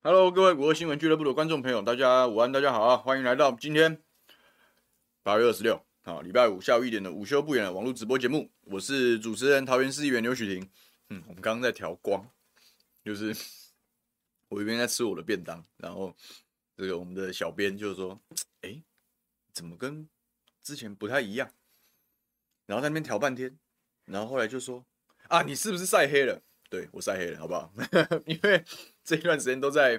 Hello，各位五二新闻俱乐部的观众朋友，大家午安，大家好啊！欢迎来到今天八月二十六，好，礼拜五下午一点的午休不远的网络直播节目，我是主持人桃园市议员刘许婷。嗯，我们刚刚在调光，就是 我一边在吃我的便当，然后这个我们的小编就是说，哎，怎么跟之前不太一样？然后在那边调半天，然后后来就说，啊，你是不是晒黑了？对，我晒黑了，好不好？因为这一段时间都在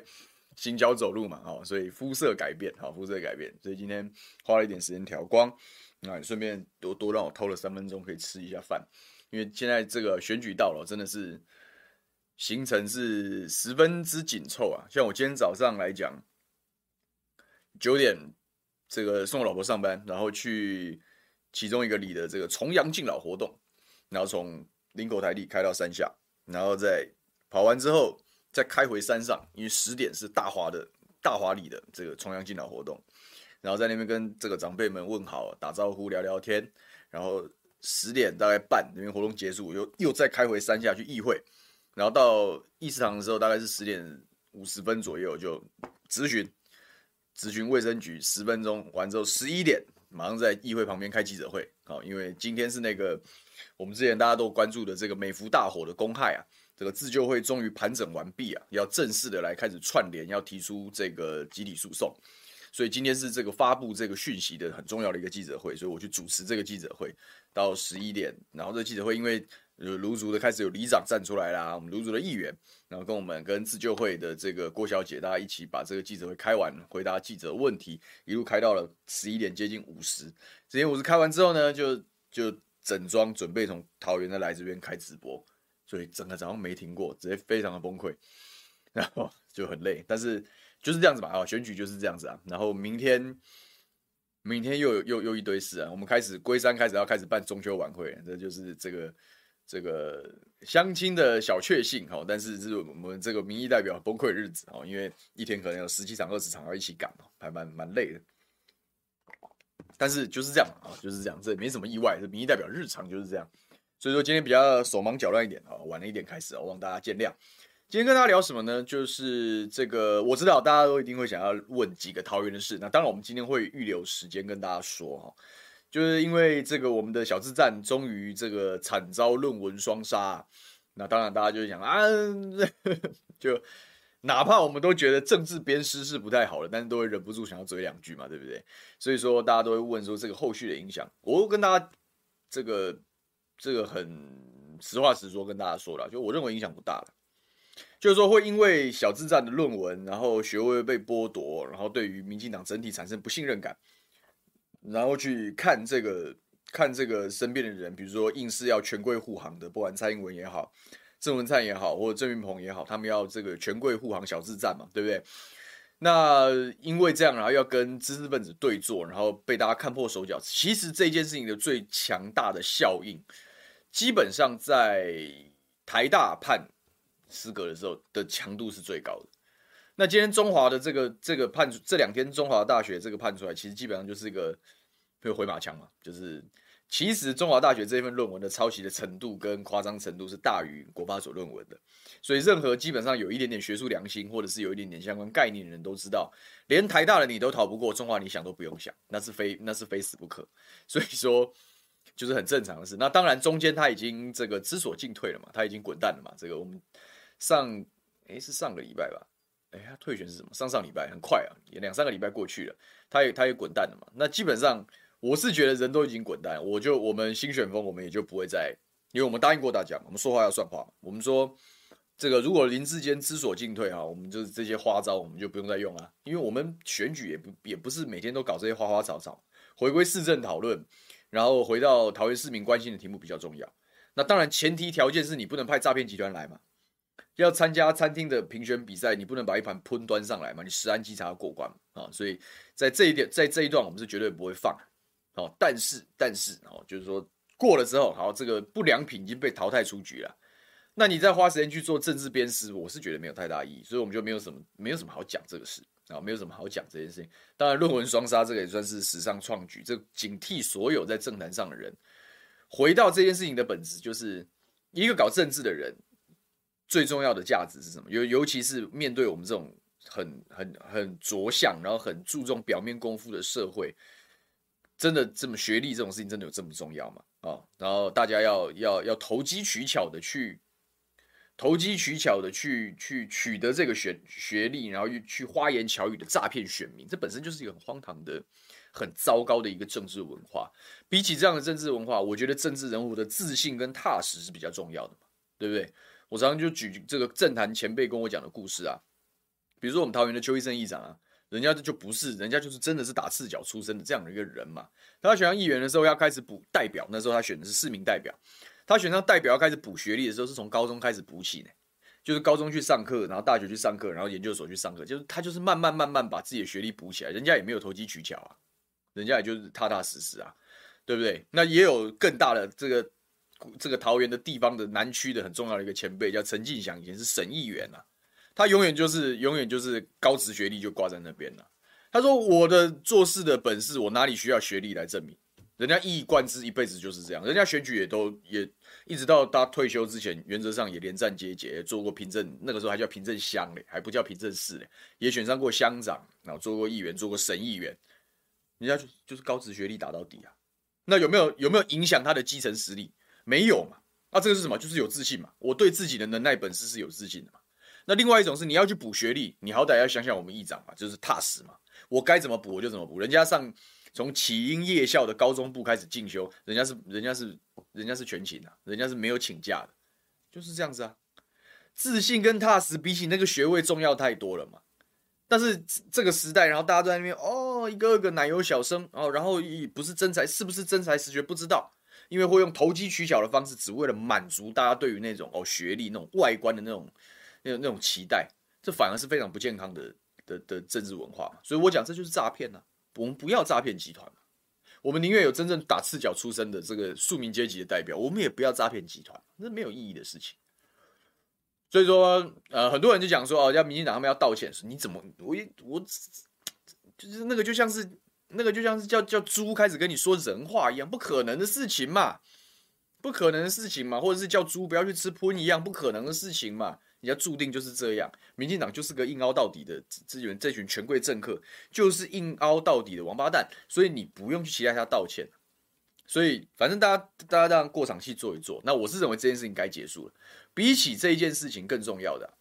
行脚走路嘛，哦，所以肤色改变，好，肤色改变，所以今天花了一点时间调光，那顺便多多让我偷了三分钟可以吃一下饭，因为现在这个选举到了，真的是行程是十分之紧凑啊。像我今天早上来讲，九点这个送我老婆上班，然后去其中一个里的这个重阳敬老活动，然后从林口台里开到山下。然后再跑完之后，再开回山上，因为十点是大华的大华里的这个重阳敬老活动，然后在那边跟这个长辈们问好、打招呼、聊聊天，然后十点大概半那边活动结束，又又再开回山下去议会，然后到议事堂的时候大概是十点五十分左右就咨询，咨询卫生局十分钟完之后十一点马上在议会旁边开记者会，好，因为今天是那个。我们之前大家都关注的这个美孚大火的公害啊，这个自救会终于盘整完毕啊，要正式的来开始串联，要提出这个集体诉讼，所以今天是这个发布这个讯息的很重要的一个记者会，所以我去主持这个记者会到十一点，然后这记者会因为卢竹的开始有里长站出来啦，我们卢竹的议员，然后跟我们跟自救会的这个郭小姐，大家一起把这个记者会开完，回答记者问题，一路开到了十一点接近五十，十一点五十开完之后呢，就就。整装准备从桃园的来这边开直播，所以整个早上没停过，直接非常的崩溃，然后 就很累，但是就是这样子吧，啊，选举就是这样子啊。然后明天，明天又又又一堆事啊，我们开始龟山开始要开始办中秋晚会，这就是这个这个相亲的小确幸哈，但是这是我们这个民意代表崩溃日子哦，因为一天可能有十几场、二十场要一起赶，还蛮蛮累的。但是就是这样啊，就是这样，这没什么意外。这民意代表日常就是这样，所以说今天比较手忙脚乱一点啊，晚了一点开始啊，望大家见谅。今天跟大家聊什么呢？就是这个我知道大家都一定会想要问几个桃园的事，那当然我们今天会预留时间跟大家说哈，就是因为这个我们的小智站终于这个惨遭论文双杀，那当然大家就想啊，就。哪怕我们都觉得政治鞭尸是不太好的，但是都会忍不住想要嘴两句嘛，对不对？所以说大家都会问说这个后续的影响。我跟大家这个这个很实话实说跟大家说了，就我认为影响不大了。就是说会因为小智战的论文，然后学位被剥夺，然后对于民进党整体产生不信任感，然后去看这个看这个身边的人，比如说硬是要权贵护航的，不管蔡英文也好。郑文灿也好，或者郑云鹏也好，他们要这个权贵护航小智战嘛，对不对？那因为这样，然后要跟知识分子对坐，然后被大家看破手脚。其实这件事情的最强大的效应，基本上在台大判失格的时候的强度是最高的。那今天中华的这个这个判，这两天中华大学这个判出来，其实基本上就是一个会回马枪嘛，就是。其实中华大学这份论文的抄袭的程度跟夸张程度是大于国发所论文的，所以任何基本上有一点点学术良心或者是有一点点相关概念的人都知道，连台大的你都逃不过，中华你想都不用想，那是非那是非死不可，所以说就是很正常的事。那当然中间他已经这个知所进退了嘛，他已经滚蛋了嘛。这个我们上诶是上个礼拜吧，诶他退选是什么？上上礼拜很快啊，也两三个礼拜过去了，他也他也滚蛋了嘛。那基本上。我是觉得人都已经滚蛋，我就我们新选风，我们也就不会再，因为我们答应过大家，我们说话要算话。我们说这个如果林志坚知所进退啊，我们就是这些花招，我们就不用再用了，因为我们选举也不也不是每天都搞这些花花草草，回归市政讨论，然后回到桃园市民关心的题目比较重要。那当然前提条件是你不能派诈骗集团来嘛，要参加餐厅的评选比赛，你不能把一盘喷端上来嘛，你食安稽查要过关啊，所以在这一点，在这一段我们是绝对不会放。哦，但是但是哦，就是说过了之后，好，这个不良品已经被淘汰出局了。那你再花时间去做政治鞭尸，我是觉得没有太大意义，所以我们就没有什么没有什么好讲这个事啊，没有什么好讲这件事情。当然，论文双杀这个也算是史上创举，这警惕所有在政坛上的人，回到这件事情的本质，就是一个搞政治的人最重要的价值是什么？尤尤其是面对我们这种很很很着相，然后很注重表面功夫的社会，真的这么学历这种事情真的有这么重要吗？啊、然后大家要要要投机取巧的去投机取巧的去去取得这个学学历，然后又去花言巧语的诈骗选民，这本身就是一个很荒唐的、很糟糕的一个政治文化。比起这样的政治文化，我觉得政治人物的自信跟踏实是比较重要的嘛，对不对？我常常就举这个政坛前辈跟我讲的故事啊。比如说我们桃园的邱医生议长啊，人家就不是，人家就是真的是打赤脚出身的这样的一个人嘛。他选上议员的时候要开始补代表，那时候他选的是市民代表。他选上代表要开始补学历的时候，是从高中开始补起呢，就是高中去上课，然后大学去上课，然后研究所去上课，就是他就是慢慢慢慢把自己的学历补起来。人家也没有投机取巧啊，人家也就是踏踏实实啊，对不对？那也有更大的这个这个桃园的地方的南区的很重要的一个前辈叫陈进祥，以前是省议员啊。他永远就是永远就是高职学历就挂在那边了。他说：“我的做事的本事，我哪里需要学历来证明？人家一以贯之，一辈子就是这样。人家选举也都也一直到他退休之前，原则上也连战皆捷，做过平镇，那个时候还叫平镇乡嘞，还不叫平镇市嘞，也选上过乡长，然后做过议员，做过省议员。人家就就是高职学历打到底啊。那有没有有没有影响他的基层实力？没有嘛。那这个是什么？就是有自信嘛。我对自己的能耐本事是有自信的嘛。”那另外一种是你要去补学历，你好歹要想想我们议长嘛，就是踏实嘛。我该怎么补我就怎么补。人家上从启英夜校的高中部开始进修，人家是人家是人家是全勤啊，人家是没有请假的，就是这样子啊。自信跟踏实比起那个学位重要太多了嘛。但是这个时代，然后大家都在那边哦，一个个奶油小生哦，然后不是真才，是不是真才实学不知道，因为会用投机取巧的方式，只为了满足大家对于那种哦学历那种外观的那种。那那种期待，这反而是非常不健康的的的政治文化，所以我讲这就是诈骗呐。我们不要诈骗集团，我们宁愿有真正打赤脚出身的这个庶民阶级的代表，我们也不要诈骗集团，那没有意义的事情。所以说，呃，很多人就讲说，哦，要民进党他们要道歉，你怎么，我我就是那个就像是那个就像是叫叫猪开始跟你说人话一样，不可能的事情嘛，不可能的事情嘛，或者是叫猪不要去吃喷一样，不可能的事情嘛。人家注定就是这样，民进党就是个硬凹到底的资源，这群权贵政客就是硬凹到底的王八蛋，所以你不用去期待他道歉。所以反正大家大家这样过场戏做一做，那我是认为这件事情该结束了。比起这一件事情更重要的，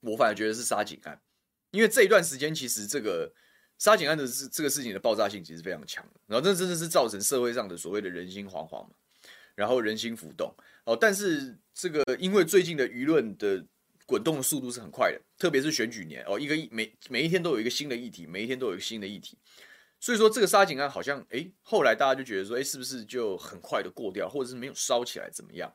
我反而觉得是沙井案，因为这一段时间其实这个沙井案的这这个事情的爆炸性其实非常强，然后这真的是造成社会上的所谓的人心惶惶嘛，然后人心浮动哦。但是这个因为最近的舆论的。滚动的速度是很快的，特别是选举年哦，一个每每一天都有一个新的议题，每一天都有一个新的议题，所以说这个沙井案好像诶，后来大家就觉得说，诶，是不是就很快的过掉，或者是没有烧起来怎么样？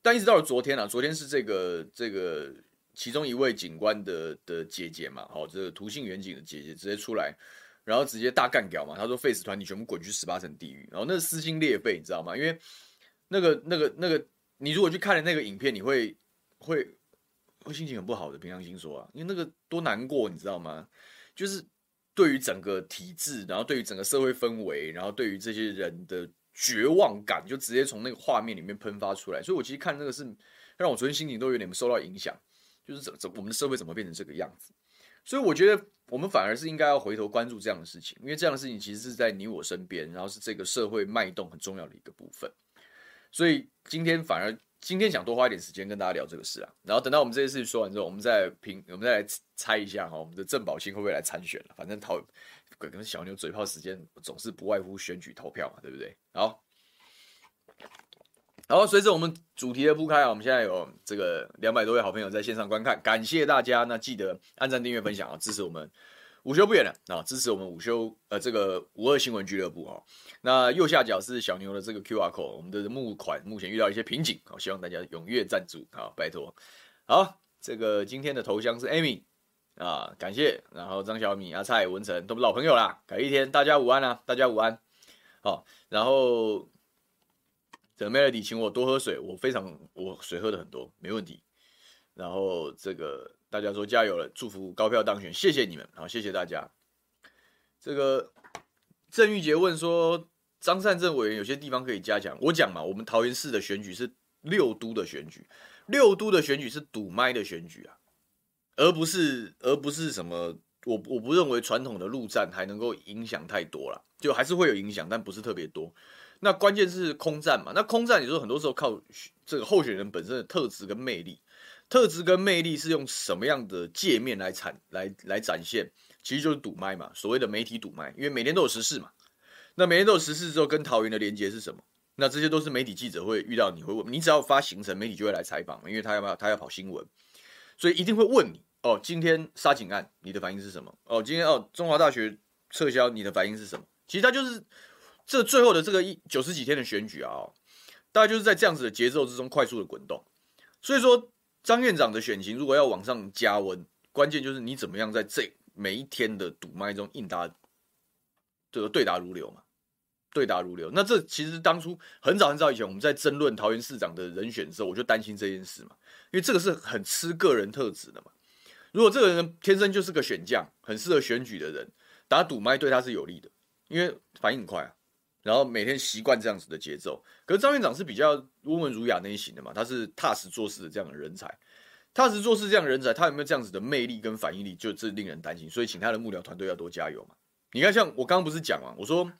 但一直到了昨天啊，昨天是这个这个其中一位警官的的姐姐嘛，好，这个涂姓远警的姐姐直接出来，然后直接大干掉嘛，他说 face 团体全部滚去十八层地狱，然后那撕心裂肺，你知道吗？因为那个那个那个，你如果去看了那个影片，你会会。会心情很不好的，平常心说啊，因为那个多难过，你知道吗？就是对于整个体制，然后对于整个社会氛围，然后对于这些人的绝望感，就直接从那个画面里面喷发出来。所以我其实看那个是让我昨天心情都有点受到影响，就是怎怎我们的社会怎么变成这个样子？所以我觉得我们反而是应该要回头关注这样的事情，因为这样的事情其实是在你我身边，然后是这个社会脉动很重要的一个部分。所以今天反而。今天想多花一点时间跟大家聊这个事啊，然后等到我们这些事情说完之后，我们再评，我们再来猜一下哈，我们的郑宝清会不会来参选了？反正讨跟小牛嘴炮时间总是不外乎选举投票嘛，对不对？好，然后随着我们主题的铺开啊，我们现在有这个两百多位好朋友在线上观看，感谢大家，那记得按赞、订阅、分享啊，支持我们。午休不远了啊！支持我们午休呃这个五二新闻俱乐部哦。那右下角是小牛的这个 QR code，我们的募款目前遇到一些瓶颈，好，希望大家踊跃赞助啊，拜托。好，这个今天的头像是 Amy 啊，感谢。然后张小米、阿蔡、文成都是老朋友啦，改一天，大家午安啊，大家午安。好，然后这 Melody 请我多喝水，我非常我水喝的很多，没问题。然后这个。大家说加油了，祝福高票当选，谢谢你们，好，谢谢大家。这个郑玉杰问说，张善政委员有些地方可以加强。我讲嘛，我们桃园市的选举是六都的选举，六都的选举是堵麦的选举啊，而不是而不是什么，我我不认为传统的陆战还能够影响太多了，就还是会有影响，但不是特别多。那关键是空战嘛，那空战你说很多时候靠这个候选人本身的特质跟魅力，特质跟魅力是用什么样的界面来产来来展现？其实就是赌麦嘛，所谓的媒体赌麦，因为每天都有时事嘛。那每天都有时事之后，跟桃园的连接是什么？那这些都是媒体记者会遇到，你会问，你只要发行程，媒体就会来采访，因为他要不要他要跑新闻，所以一定会问你哦。今天杀警案，你的反应是什么？哦，今天哦，中华大学撤销，你的反应是什么？其实他就是这最后的这个一九十几天的选举啊，哦，大概就是在这样子的节奏之中快速的滚动。所以说，张院长的选情如果要往上加温，关键就是你怎么样在这每一天的赌麦中应答，这个对答如流嘛。对答如流，那这其实当初很早很早以前我们在争论桃园市长的人选的时候，我就担心这件事嘛，因为这个是很吃个人特质的嘛。如果这个人天生就是个选将，很适合选举的人，打赌麦对他是有利的，因为反应很快啊，然后每天习惯这样子的节奏。可是张院长是比较温文儒雅那一型的嘛，他是踏实做事的这样的人才，踏实做事这样的人才，他有没有这样子的魅力跟反应力，就这令人担心。所以请他的幕僚团队要多加油嘛。你看，像我刚刚不是讲嘛，我说。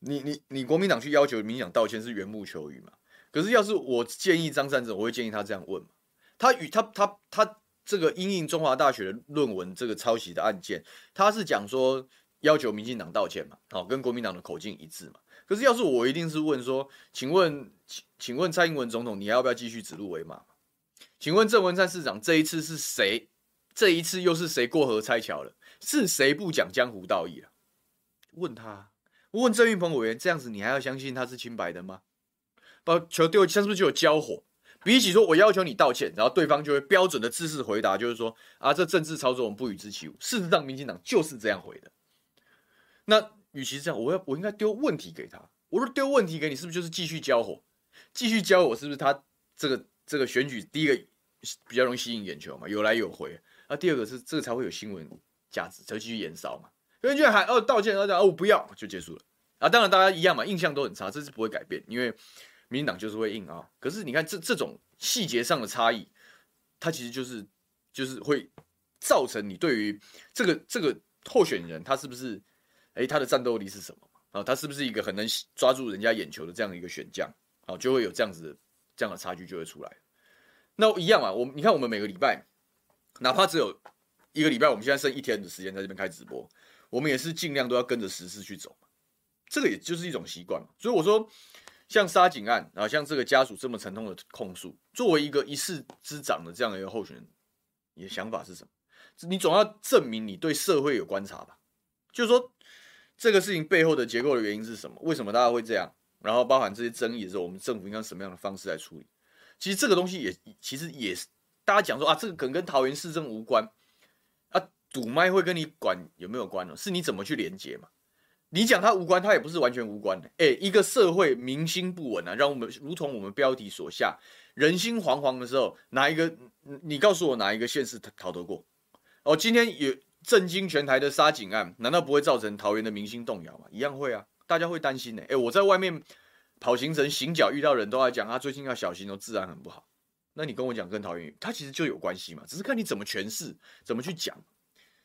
你你你国民党去要求民进党道歉是缘木求鱼嘛？可是要是我建议张善政，我会建议他这样问嘛。他与他他他这个因应中华大学的论文这个抄袭的案件，他是讲说要求民进党道歉嘛，好，跟国民党的口径一致嘛。可是要是我一定是问说，请问请请问蔡英文总统，你还要不要继续指鹿为马？请问郑文灿市长这一次是谁？这一次又是谁过河拆桥了？是谁不讲江湖道义了？问他。问郑运鹏委员这样子，你还要相信他是清白的吗？把球丢，是不是就有交火？比起说我要求你道歉，然后对方就会标准的姿势回答，就是说啊，这政治操作我们不与之起舞。事实上，民进党就是这样回的。那与其这样，我要我应该丢问题给他。我说丢问题给你，是不是就是继续交火？继续交火，是不是他这个这个选举第一个比较容易吸引眼球嘛？有来有回。啊，第二个是这个才会有新闻价值，才会继续延烧嘛。有人就喊哦道歉，然后哦我不要就结束了啊！当然大家一样嘛，印象都很差，这是不会改变，因为民进党就是会硬啊。可是你看这这种细节上的差异，它其实就是就是会造成你对于这个这个候选人他是不是哎他的战斗力是什么啊？他是不是一个很能抓住人家眼球的这样的一个选将啊？就会有这样子的这样的差距就会出来。那一样啊，我你看我们每个礼拜，哪怕只有一个礼拜，我们现在剩一天的时间在这边开直播。我们也是尽量都要跟着时事去走，这个也就是一种习惯。所以我说，像杀警案啊，像这个家属这么沉痛的控诉，作为一个一市之长的这样的一个候选人，你的想法是什么？你总要证明你对社会有观察吧？就是说，这个事情背后的结构的原因是什么？为什么大家会这样？然后包含这些争议的时候，我们政府应该什么样的方式来处理？其实这个东西也其实也是大家讲说啊，这个可能跟桃园市政无关啊。堵麦会跟你管有没有关呢？是你怎么去连接嘛？你讲它无关，它也不是完全无关的。哎，一个社会民心不稳啊，让我们如同我们标题所下，人心惶惶的时候，哪一个？你告诉我哪一个县市逃得过？哦，今天有震惊全台的杀警案，难道不会造成桃园的民心动摇吗？一样会啊，大家会担心呢。哎，我在外面跑行程行脚遇到人都在讲，他最近要小心哦，治安很不好。那你跟我讲跟桃园，它其实就有关系嘛，只是看你怎么诠释，怎么去讲。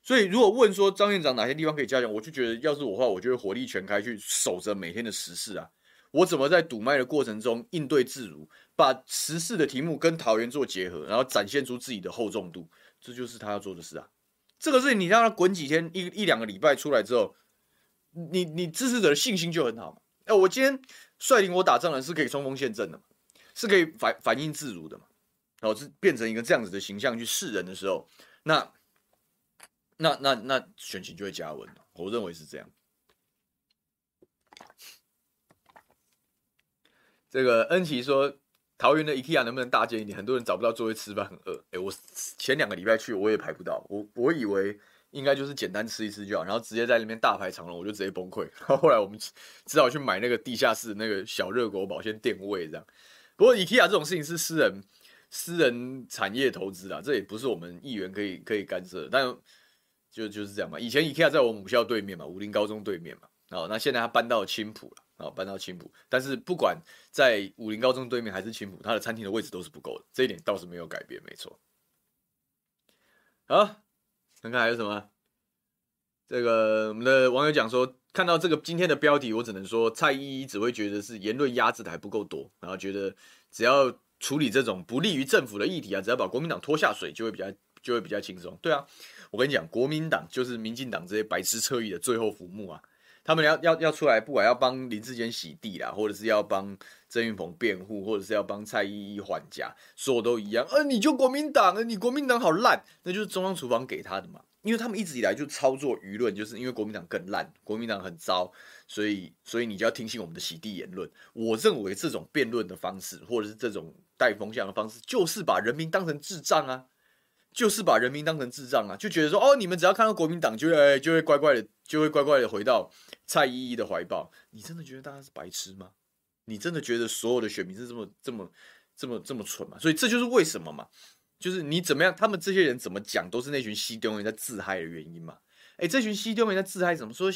所以，如果问说张院长哪些地方可以加强，我就觉得，要是我话，我就会火力全开去守着每天的时事啊。我怎么在堵麦的过程中应对自如，把时事的题目跟桃园做结合，然后展现出自己的厚重度，这就是他要做的事啊。这个事情你让他滚几天，一一两个礼拜出来之后，你你支持者的信心就很好嘛。哎，我今天率领我打仗的是可以冲锋陷阵的嘛，是可以反反应自如的嘛，然后是变成一个这样子的形象去示人的时候，那。那那那选情就会加温，我认为是这样。这个恩琪说，桃园的 IKEA 能不能大间一点？很多人找不到座位吃饭，很饿。哎，我前两个礼拜去，我也排不到。我我以为应该就是简单吃一吃就好，然后直接在那边大排长龙，我就直接崩溃。然 后后来我们只好去买那个地下室那个小热狗保先垫位这样。不过 IKEA 这种事情是私人私人产业投资啊，这也不是我们议员可以可以干涉，但。就就是这样嘛，以前 IKEA 在我母校对面嘛，武林高中对面嘛，哦，那现在他搬到青埔了，哦，搬到青埔，但是不管在武林高中对面还是青埔，他的餐厅的位置都是不够的，这一点倒是没有改变，没错。好，看看还有什么。这个我们的网友讲说，看到这个今天的标题，我只能说蔡依依只会觉得是言论压制的还不够多，然后觉得只要处理这种不利于政府的议题啊，只要把国民党拖下水，就会比较就会比较轻松。对啊，我跟你讲，国民党就是民进党这些白痴侧翼的最后浮木啊。他们要要要出来，不管要帮林志坚洗地啦，或者是要帮郑运鹏辩护，或者是要帮蔡依依还价，说都一样。呃，你就国民党，你国民党好烂，那就是中央厨房给他的嘛。因为他们一直以来就操作舆论，就是因为国民党更烂，国民党很糟，所以所以你就要听信我们的洗地言论。我认为这种辩论的方式，或者是这种带风向的方式，就是把人民当成智障啊。就是把人民当成智障啊，就觉得说哦，你们只要看到国民党，就会就会乖乖的，就会乖乖的回到蔡依依的怀抱。你真的觉得大家是白痴吗？你真的觉得所有的选民是这么这么这么这么蠢吗？所以这就是为什么嘛，就是你怎么样，他们这些人怎么讲，都是那群西丢人在自嗨的原因嘛。哎，这群西丢人在自嗨，怎么说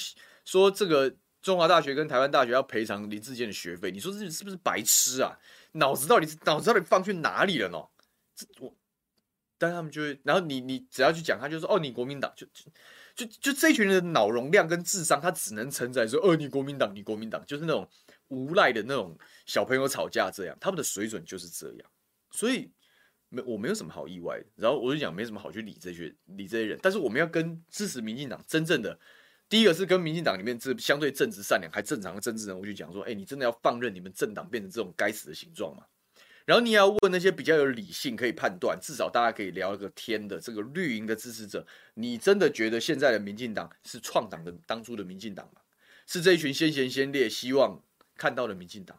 说这个中华大学跟台湾大学要赔偿林志坚的学费？你说这是不是白痴啊？脑子到底是脑子到底放去哪里了呢？这我。但他们就会，然后你你只要去讲，他就说哦，你国民党就就就就这群人的脑容量跟智商，他只能承载说哦，你国民党，你国民党，就是那种无赖的那种小朋友吵架这样，他们的水准就是这样，所以没我没有什么好意外的。然后我就讲没什么好去理这些理这些人，但是我们要跟支持民进党真正的第一个是跟民进党里面这相对正直善良还正常的政治人物去讲说，哎，你真的要放任你们政党变成这种该死的形状吗？然后你也要问那些比较有理性可以判断，至少大家可以聊一个天的这个绿营的支持者，你真的觉得现在的民进党是创党的当初的民进党吗？是这一群先贤先烈希望看到的民进党，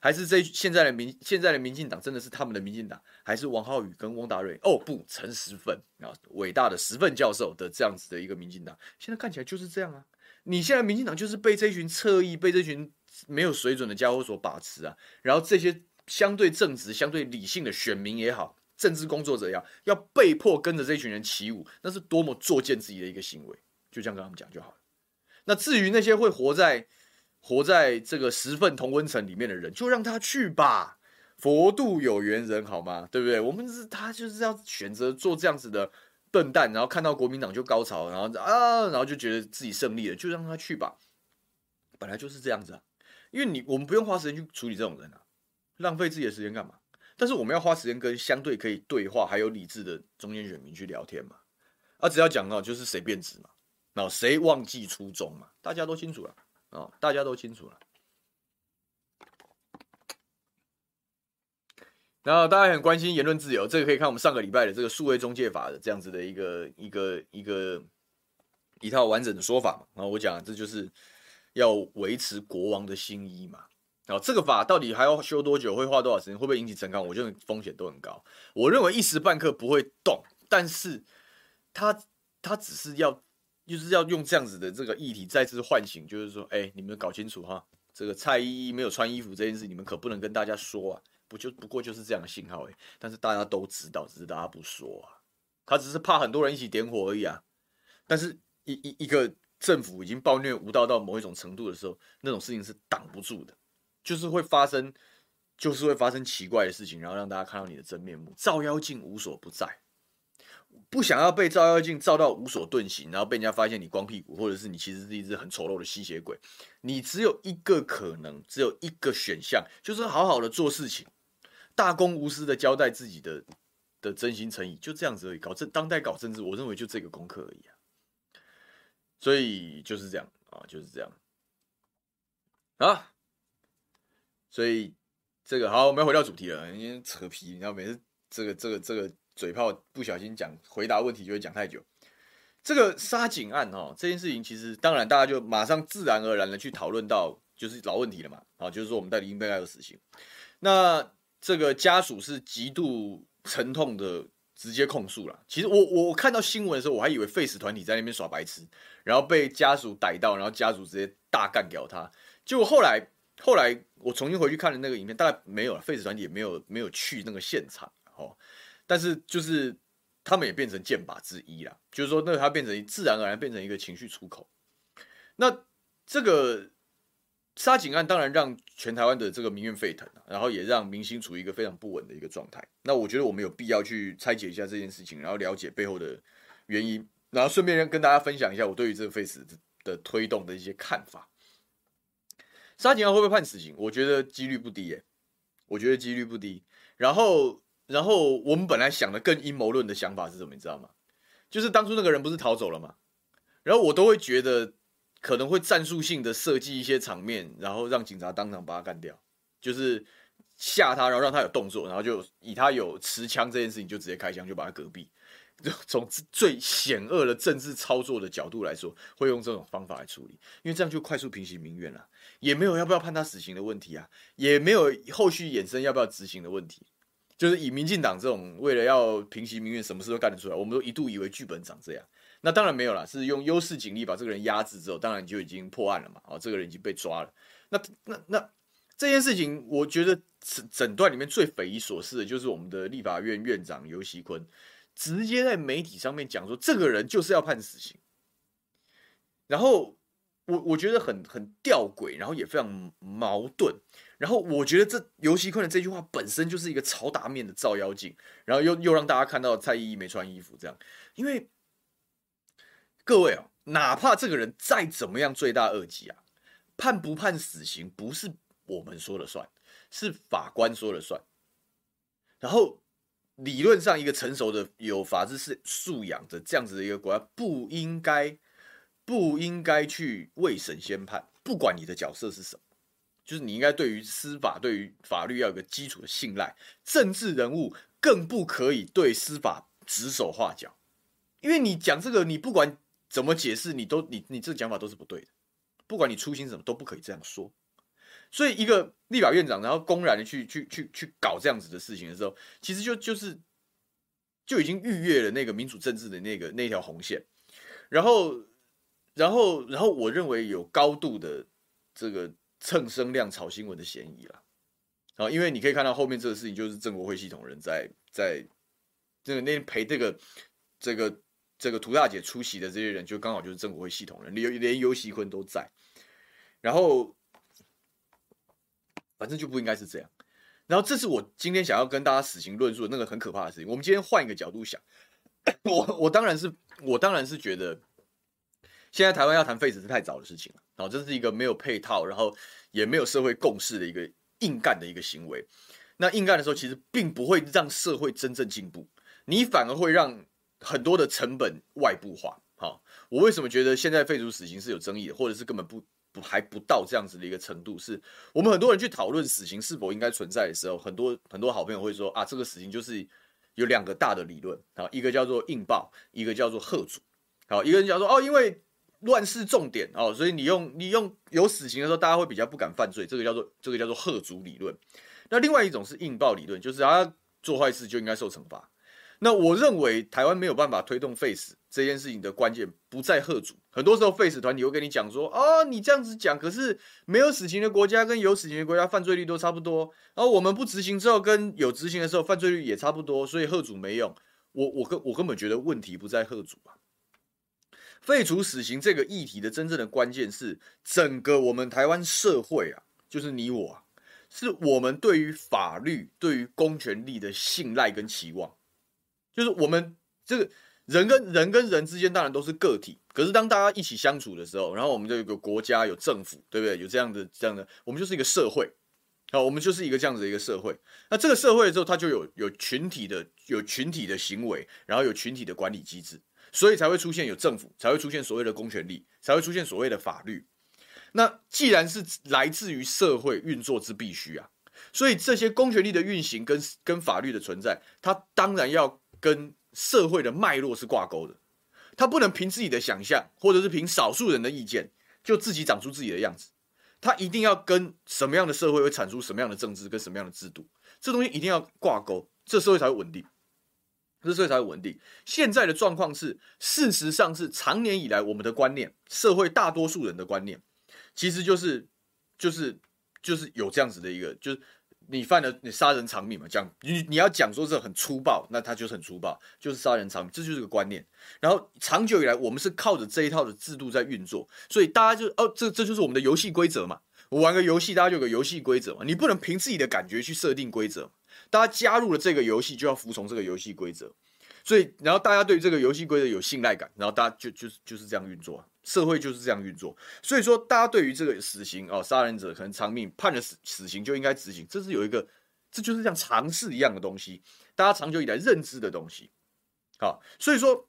还是这现在的民现在的民进党真的是他们的民进党？还是王浩宇跟翁达瑞？哦不，陈时奋啊，伟大的时奋教授的这样子的一个民进党，现在看起来就是这样啊！你现在民进党就是被这一群侧翼、被这群没有水准的家伙所把持啊，然后这些。相对正直、相对理性的选民也好，政治工作者也好，要被迫跟着这群人起舞，那是多么作践自己的一个行为。就这样跟他们讲就好了。那至于那些会活在活在这个十份同温层里面的人，就让他去吧。佛度有缘人，好吗？对不对？我们是他就是要选择做这样子的笨蛋，然后看到国民党就高潮，然后啊，然后就觉得自己胜利了，就让他去吧。本来就是这样子啊，因为你我们不用花时间去处理这种人啊。浪费自己的时间干嘛？但是我们要花时间跟相对可以对话还有理智的中间选民去聊天嘛。啊，只要讲到就是谁变质嘛，然后谁忘记初衷嘛，大家都清楚了啊，大家都清楚了。然后大家很关心言论自由，这个可以看我们上个礼拜的这个数位中介法的这样子的一个一个一个一套完整的说法嘛。然后我讲这就是要维持国王的新衣嘛。然后这个法到底还要修多久？会花多少时间？会不会引起陈抗？我觉得风险都很高。我认为一时半刻不会动，但是他他只是要就是要用这样子的这个议题再次唤醒，就是说，哎，你们搞清楚哈，这个蔡依依没有穿衣服这件事，你们可不能跟大家说啊。不就不过就是这样的信号哎，但是大家都知道，只是大家不说啊。他只是怕很多人一起点火而已啊。但是一一一个政府已经暴虐无道到某一种程度的时候，那种事情是挡不住的。就是会发生，就是会发生奇怪的事情，然后让大家看到你的真面目。照妖镜无所不在，不想要被照妖镜照到无所遁形，然后被人家发现你光屁股，或者是你其实是一只很丑陋的吸血鬼。你只有一个可能，只有一个选项，就是好好的做事情，大公无私的交代自己的的真心诚意，就这样子而已。搞这当代搞政治，我认为就这个功课而已啊。所以就是这样啊，就是这样啊。所以这个好，我们要回到主题了。因为扯皮，你知道，每次这个这个这个嘴炮不小心讲回答问题就会讲太久。这个杀警案哦，这件事情其实当然大家就马上自然而然的去讨论到就是老问题了嘛。啊，就是说我们到底应不应该有死刑？那这个家属是极度沉痛的直接控诉了。其实我我看到新闻的时候，我还以为废死团体在那边耍白痴，然后被家属逮到，然后家属直接大干掉他。结果后来。后来我重新回去看了那个影片，大概没有了，废死团体也没有没有去那个现场哦，但是就是他们也变成剑靶之一啦，就是说那他变成自然而然变成一个情绪出口。那这个杀警案当然让全台湾的这个民怨沸腾，然后也让明星处于一个非常不稳的一个状态。那我觉得我们有必要去拆解一下这件事情，然后了解背后的原因，然后顺便跟大家分享一下我对于这个 face 的推动的一些看法。沙井耀会不会判死刑？我觉得几率不低耶，我觉得几率不低。然后，然后我们本来想的更阴谋论的想法是什么？你知道吗？就是当初那个人不是逃走了吗？然后我都会觉得可能会战术性的设计一些场面，然后让警察当场把他干掉，就是吓他，然后让他有动作，然后就以他有持枪这件事情就直接开枪，就把他隔壁。就从最险恶的政治操作的角度来说，会用这种方法来处理，因为这样就快速平息民怨了，也没有要不要判他死刑的问题啊，也没有后续衍生要不要执行的问题。就是以民进党这种为了要平息民怨，什么事都干得出来。我们都一度以为剧本长这样，那当然没有啦，是用优势警力把这个人压制之后，当然就已经破案了嘛。哦，这个人已经被抓了。那那那这件事情，我觉得整整段里面最匪夷所思的就是我们的立法院院长游锡堃直接在媒体上面讲说，这个人就是要判死刑。然后我我觉得很很吊诡，然后也非常矛盾。然后我觉得这游锡堃的这句话本身就是一个超大面的照妖镜，然后又又让大家看到蔡依依没穿衣服这样，因为各位哦，哪怕这个人再怎么样罪大恶极啊，判不判死刑不是我们说了算，是法官说了算。然后理论上，一个成熟的有法治是素养的这样子的一个国家，不应该不应该去为审先判，不管你的角色是什么。就是你应该对于司法、对于法律要有个基础的信赖，政治人物更不可以对司法指手画脚，因为你讲这个，你不管怎么解释，你都你你这个讲法都是不对的，不管你初心什么，都不可以这样说。所以一个立法院长，然后公然的去去去去搞这样子的事情的时候，其实就就是就已经逾越了那个民主政治的那个那条红线，然后然后然后我认为有高度的这个。蹭声量炒新闻的嫌疑了，啊，因为你可以看到后面这个事情，就是郑国会系统人在在这个那陪这个这个这个涂大姐出席的这些人，就刚好就是郑国会系统人，连连游锡堃都在，然后反正就不应该是这样，然后这是我今天想要跟大家死刑论述的那个很可怕的事情。我们今天换一个角度想，我我当然是我当然是觉得。现在台湾要谈废死是太早的事情了，然后这是一个没有配套，然后也没有社会共识的一个硬干的一个行为。那硬干的时候，其实并不会让社会真正进步，你反而会让很多的成本外部化。好，我为什么觉得现在废除死刑是有争议的，或者是根本不不还不到这样子的一个程度？是我们很多人去讨论死刑是否应该存在的时候，很多很多好朋友会说啊，这个死刑就是有两个大的理论啊，一个叫做硬报，一个叫做吓阻。好，一个人讲说哦，因为乱世重典哦，所以你用你用有死刑的时候，大家会比较不敢犯罪，这个叫做这个叫做吓阻理论。那另外一种是硬报理论，就是他做坏事就应该受惩罚。那我认为台湾没有办法推动废死这件事情的关键不在吓阻，很多时候废死团体会跟你讲说，哦，你这样子讲，可是没有死刑的国家跟有死刑的国家犯罪率都差不多，然后我们不执行之后跟有执行的时候犯罪率也差不多，所以吓阻没用。我我根我根本觉得问题不在吓阻啊。废除死刑这个议题的真正的关键是，整个我们台湾社会啊，就是你我啊，是我们对于法律、对于公权力的信赖跟期望。就是我们这个人跟人跟人之间当然都是个体，可是当大家一起相处的时候，然后我们就有个国家、有政府，对不对？有这样的这样的，我们就是一个社会。好，我们就是一个这样子的一个社会。那这个社会之后，它就有有群体的有群体的行为，然后有群体的管理机制。所以才会出现有政府，才会出现所谓的公权力，才会出现所谓的法律。那既然是来自于社会运作之必须啊，所以这些公权力的运行跟跟法律的存在，它当然要跟社会的脉络是挂钩的。它不能凭自己的想象，或者是凭少数人的意见，就自己长出自己的样子。它一定要跟什么样的社会会产出什么样的政治跟什么样的制度，这东西一定要挂钩，这社会才会稳定。这所以才会稳定。现在的状况是，事实上是长年以来我们的观念，社会大多数人的观念，其实就是，就是，就是有这样子的一个，就是你犯了你杀人偿命嘛，讲你你要讲说这很粗暴，那他就是很粗暴，就是杀人偿命，这就是个观念。然后长久以来，我们是靠着这一套的制度在运作，所以大家就哦，这这就是我们的游戏规则嘛。我玩个游戏，大家就有个游戏规则嘛，你不能凭自己的感觉去设定规则。大家加入了这个游戏，就要服从这个游戏规则。所以，然后大家对这个游戏规则有信赖感，然后大家就就是就是这样运作，社会就是这样运作。所以说，大家对于这个死刑哦，杀人者可能偿命，判了死死刑就应该执行，这是有一个，这就是像常识一样的东西，大家长久以来认知的东西。好，所以说，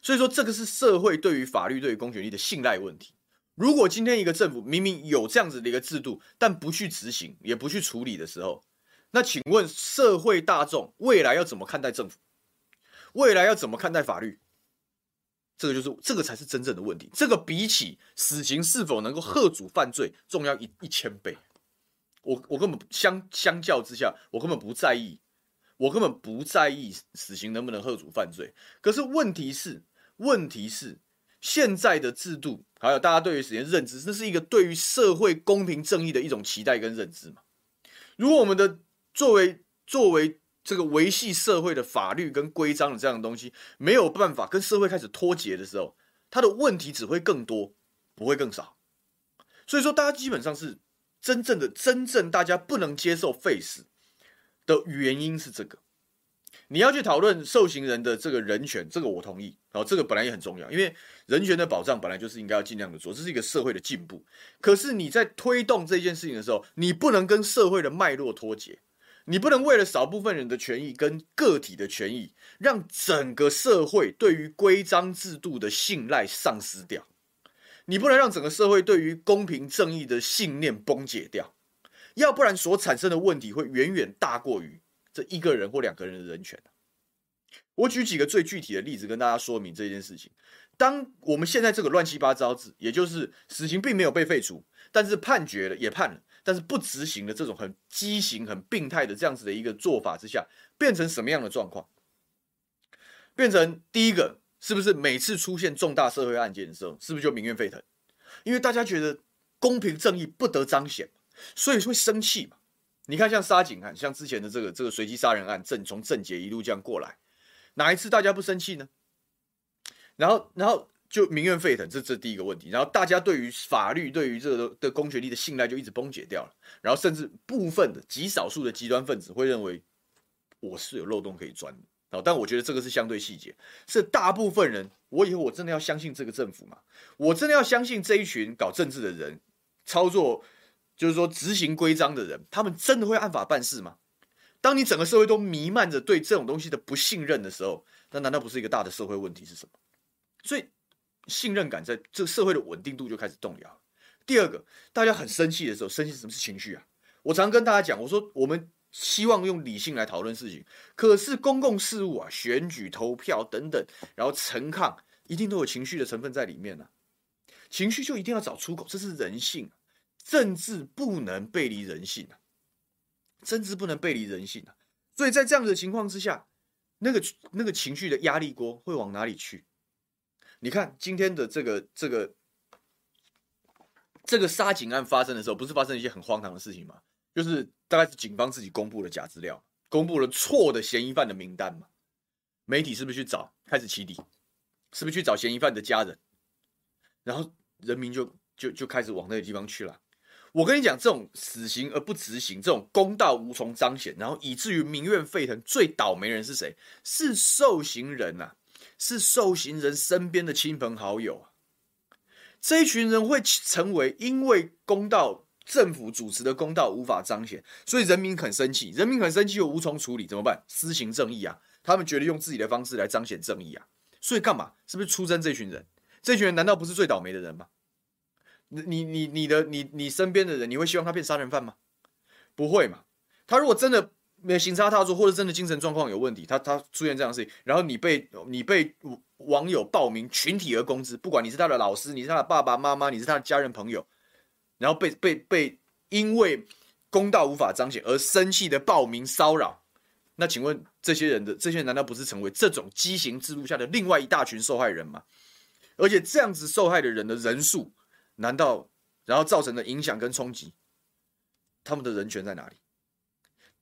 所以说这个是社会对于法律、对于公权力的信赖问题。如果今天一个政府明明有这样子的一个制度，但不去执行，也不去处理的时候，那请问社会大众未来要怎么看待政府？未来要怎么看待法律？这个就是这个才是真正的问题。这个比起死刑是否能够吓阻犯罪重要一一千倍。我我根本相相较之下，我根本不在意，我根本不在意死刑能不能吓阻犯罪。可是问题是，问题是现在的制度还有大家对于死刑认知，这是一个对于社会公平正义的一种期待跟认知嘛？如果我们的作为作为这个维系社会的法律跟规章的这样的东西没有办法跟社会开始脱节的时候，它的问题只会更多，不会更少。所以说，大家基本上是真正的真正大家不能接受废死的原因是这个。你要去讨论受刑人的这个人权，这个我同意，然后这个本来也很重要，因为人权的保障本来就是应该要尽量的做，这是一个社会的进步。可是你在推动这件事情的时候，你不能跟社会的脉络脱节。你不能为了少部分人的权益跟个体的权益，让整个社会对于规章制度的信赖丧失掉。你不能让整个社会对于公平正义的信念崩解掉，要不然所产生的问题会远远大过于这一个人或两个人的人权。我举几个最具体的例子跟大家说明这件事情。当我们现在这个乱七八糟子，也就是死刑并没有被废除，但是判决了也判了。但是不执行的这种很畸形、很病态的这样子的一个做法之下，变成什么样的状况？变成第一个，是不是每次出现重大社会案件的时候，是不是就民怨沸腾？因为大家觉得公平正义不得彰显，所以会生气嘛。你看，像杀警案，像之前的这个这个随机杀人案，正从郑捷一路这样过来，哪一次大家不生气呢？然后，然后。就民怨沸腾，这这第一个问题。然后大家对于法律、对于这个的公权力的信赖就一直崩解掉了。然后甚至部分的极少数的极端分子会认为我是有漏洞可以钻的。好但我觉得这个是相对细节。是大部分人，我以后我真的要相信这个政府吗？我真的要相信这一群搞政治的人操作，就是说执行规章的人，他们真的会按法办事吗？当你整个社会都弥漫着对这种东西的不信任的时候，那难道不是一个大的社会问题是什么？所以。信任感在这个社会的稳定度就开始动摇。第二个，大家很生气的时候，生气什么是情绪啊？我常跟大家讲，我说我们希望用理性来讨论事情，可是公共事务啊，选举、投票等等，然后陈抗，一定都有情绪的成分在里面呢、情绪就一定要找出口，这是人性。政治不能背离人性啊，政治不能背离人性啊。所以在这样的情况之下，那个那个情绪的压力锅会往哪里去？你看今天的这个这个这个杀警案发生的时候，不是发生一些很荒唐的事情吗？就是大概是警方自己公布了假资料，公布了错的嫌疑犯的名单嘛。媒体是不是去找，开始起底？是不是去找嫌疑犯的家人？然后人民就就就开始往那个地方去了。我跟你讲，这种死刑而不执行，这种公道无从彰显，然后以至于民怨沸腾，最倒霉人是谁？是受刑人呐、啊。是受刑人身边的亲朋好友，这一群人会成为因为公道政府主持的公道无法彰显，所以人民很生气，人民很生气又无从处理，怎么办？施行正义啊！他们觉得用自己的方式来彰显正义啊！所以干嘛？是不是出征这群人？这群人难道不是最倒霉的人吗？你你你的你你身边的人，你会希望他变杀人犯吗？不会嘛？他如果真的。没有行差踏错，或者真的精神状况有问题，他他出现这样的事情，然后你被你被网友报名群体而攻之，不管你是他的老师，你是他的爸爸妈妈，你是他的家人朋友，然后被被被因为公道无法彰显而生气的报名骚扰，那请问这些人的这些人难道不是成为这种畸形制度下的另外一大群受害人吗？而且这样子受害的人的人数，难道然后造成的影响跟冲击，他们的人权在哪里？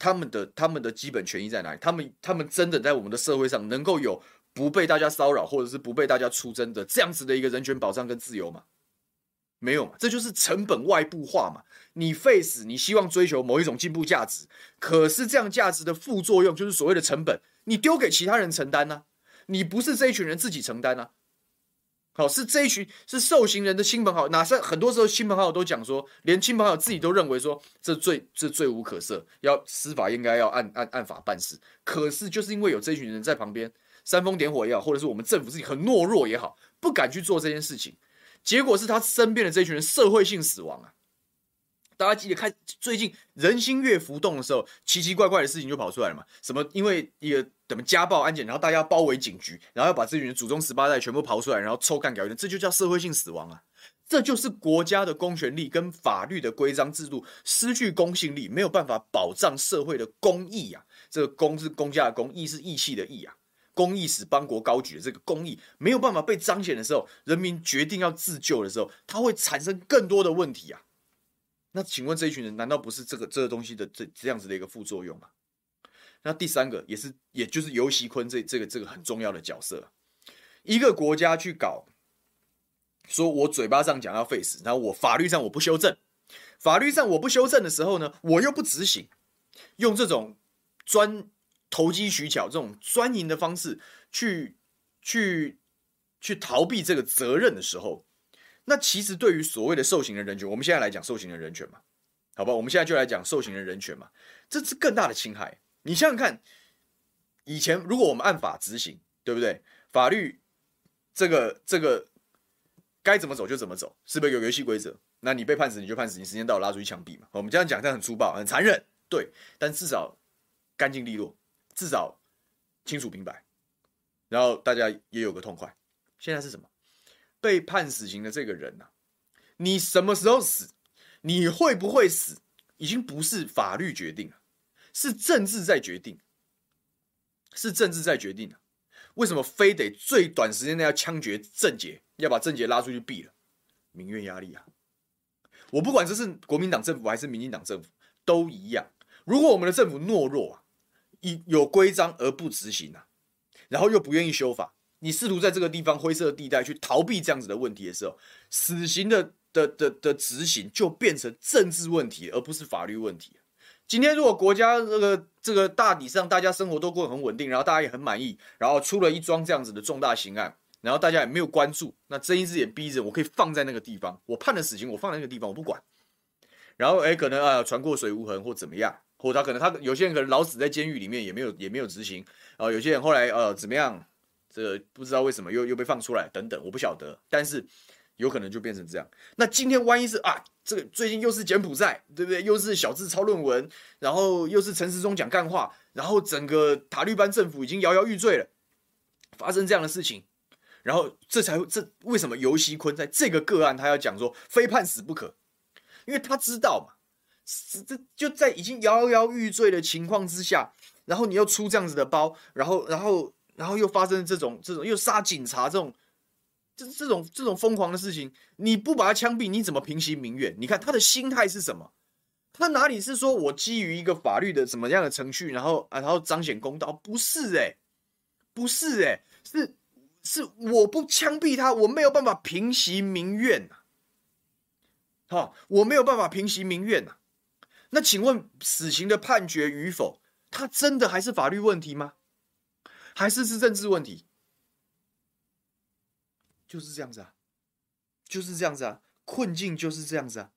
他们的他们的基本权益在哪里？他们他们真的在我们的社会上能够有不被大家骚扰，或者是不被大家出征的这样子的一个人权保障跟自由吗？没有嘛，这就是成本外部化嘛。你废死，你希望追求某一种进步价值，可是这样价值的副作用就是所谓的成本，你丢给其他人承担呢？你不是这一群人自己承担啊？好，是这一群是受刑人的亲朋好友，哪是很多时候亲朋好友都讲说，连亲朋好友自己都认为说这罪这罪无可赦，要司法应该要按按按法办事。可是就是因为有这一群人在旁边煽风点火也好，或者是我们政府自己很懦弱也好，不敢去做这件事情，结果是他身边的这一群人社会性死亡啊。大家记得看最近人心越浮动的时候，奇奇怪怪的事情就跑出来了嘛？什么因为一个怎么家暴案件，然后大家包围警局，然后要把这群人祖宗十八代全部刨出来，然后抽干搞一顿，这就叫社会性死亡啊！这就是国家的公权力跟法律的规章制度失去公信力，没有办法保障社会的公义啊！这个公是公家的公，义是义气的义啊！公义使邦国高举的这个公义没有办法被彰显的时候，人民决定要自救的时候，它会产生更多的问题啊！那请问这一群人难道不是这个这个东西的这这样子的一个副作用吗？那第三个也是，也就是游锡堃这这个这个很重要的角色，一个国家去搞，说我嘴巴上讲要废死，然后我法律上我不修正，法律上我不修正的时候呢，我又不执行，用这种钻投机取巧、这种钻营的方式去去去逃避这个责任的时候。那其实对于所谓的受刑的人权，我们现在来讲受刑的人权嘛，好吧，我们现在就来讲受刑的人权嘛，这是更大的侵害。你想想看，以前如果我们按法执行，对不对？法律这个这个该怎么走就怎么走，是不是有游戏规则？那你被判死你就判死，你时间到了拉出去枪毙嘛。我们这样讲，这样很粗暴、很残忍，对，但至少干净利落，至少清楚明白，然后大家也有个痛快。现在是什么？被判死刑的这个人呐、啊，你什么时候死，你会不会死，已经不是法律决定了，是政治在决定，是政治在决定。为什么非得最短时间内要枪决郑捷，要把郑捷拉出去毙了？民怨压力啊！我不管这是国民党政府还是民进党政府，都一样。如果我们的政府懦弱啊，以有规章而不执行啊，然后又不愿意修法。你试图在这个地方灰色地带去逃避这样子的问题的时候，死刑的的的的执行就变成政治问题，而不是法律问题。今天如果国家这个这个大体上大家生活都过得很稳定，然后大家也很满意，然后出了一桩这样子的重大刑案，然后大家也没有关注，那睁一只眼闭一只，我可以放在那个地方，我判了死刑，我放在那个地方，我不管。然后哎，可能啊船过水无痕或怎么样，或他可能他有些人可能老死在监狱里面，也没有也没有执行啊，有些人后来呃怎么样？这个不知道为什么又又被放出来，等等，我不晓得，但是有可能就变成这样。那今天万一是啊，这个最近又是柬埔寨，对不对？又是小智抄论文，然后又是陈时中讲干话，然后整个塔利班政府已经摇摇欲坠了，发生这样的事情，然后这才这为什么游锡堃在这个个案他要讲说非判死不可？因为他知道嘛，这就在已经摇摇欲坠的情况之下，然后你又出这样子的包，然后然后。然后又发生这种这种又杀警察这种这这种这种疯狂的事情，你不把他枪毙，你怎么平息民怨？你看他的心态是什么？他哪里是说我基于一个法律的怎么样的程序，然后啊，然后彰显公道？不是哎，不是哎，是是我不枪毙他，我没有办法平息民怨呐。好，我没有办法平息民怨呐。那请问死刑的判决与否，他真的还是法律问题吗？还是是政治问题，就是这样子啊，就是这样子啊，困境就是这样子啊。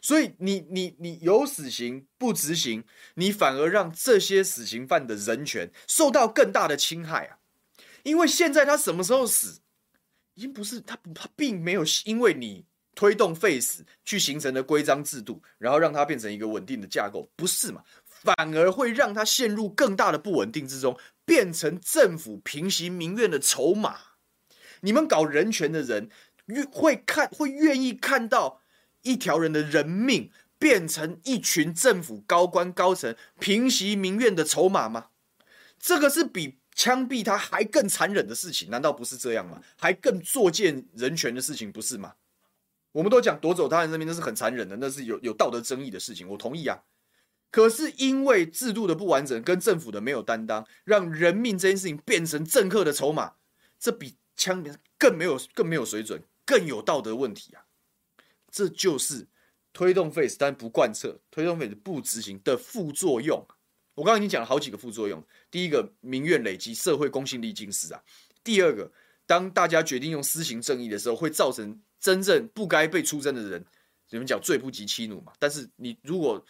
所以你你你有死刑不执行，你反而让这些死刑犯的人权受到更大的侵害啊。因为现在他什么时候死，已经不是他他并没有因为你推动废死去形成的规章制度，然后让它变成一个稳定的架构，不是嘛？反而会让他陷入更大的不稳定之中。变成政府平息民怨的筹码，你们搞人权的人，愿会看会愿意看到一条人的人命变成一群政府高官高层平息民怨的筹码吗？这个是比枪毙他还更残忍的事情，难道不是这样吗？还更作践人权的事情，不是吗？我们都讲夺走他人生命，那是很残忍的，那是有有道德争议的事情，我同意啊。可是因为制度的不完整跟政府的没有担当，让人命这件事情变成政客的筹码，这比枪更没有更没有水准，更有道德问题啊！这就是推动 face 但不贯彻、推动 face 不执行的副作用。我刚刚已经讲了好几个副作用。第一个，民怨累积，社会公信力尽失啊。第二个，当大家决定用私刑正义的时候，会造成真正不该被出征的人，你们讲罪不及妻奴嘛。但是你如果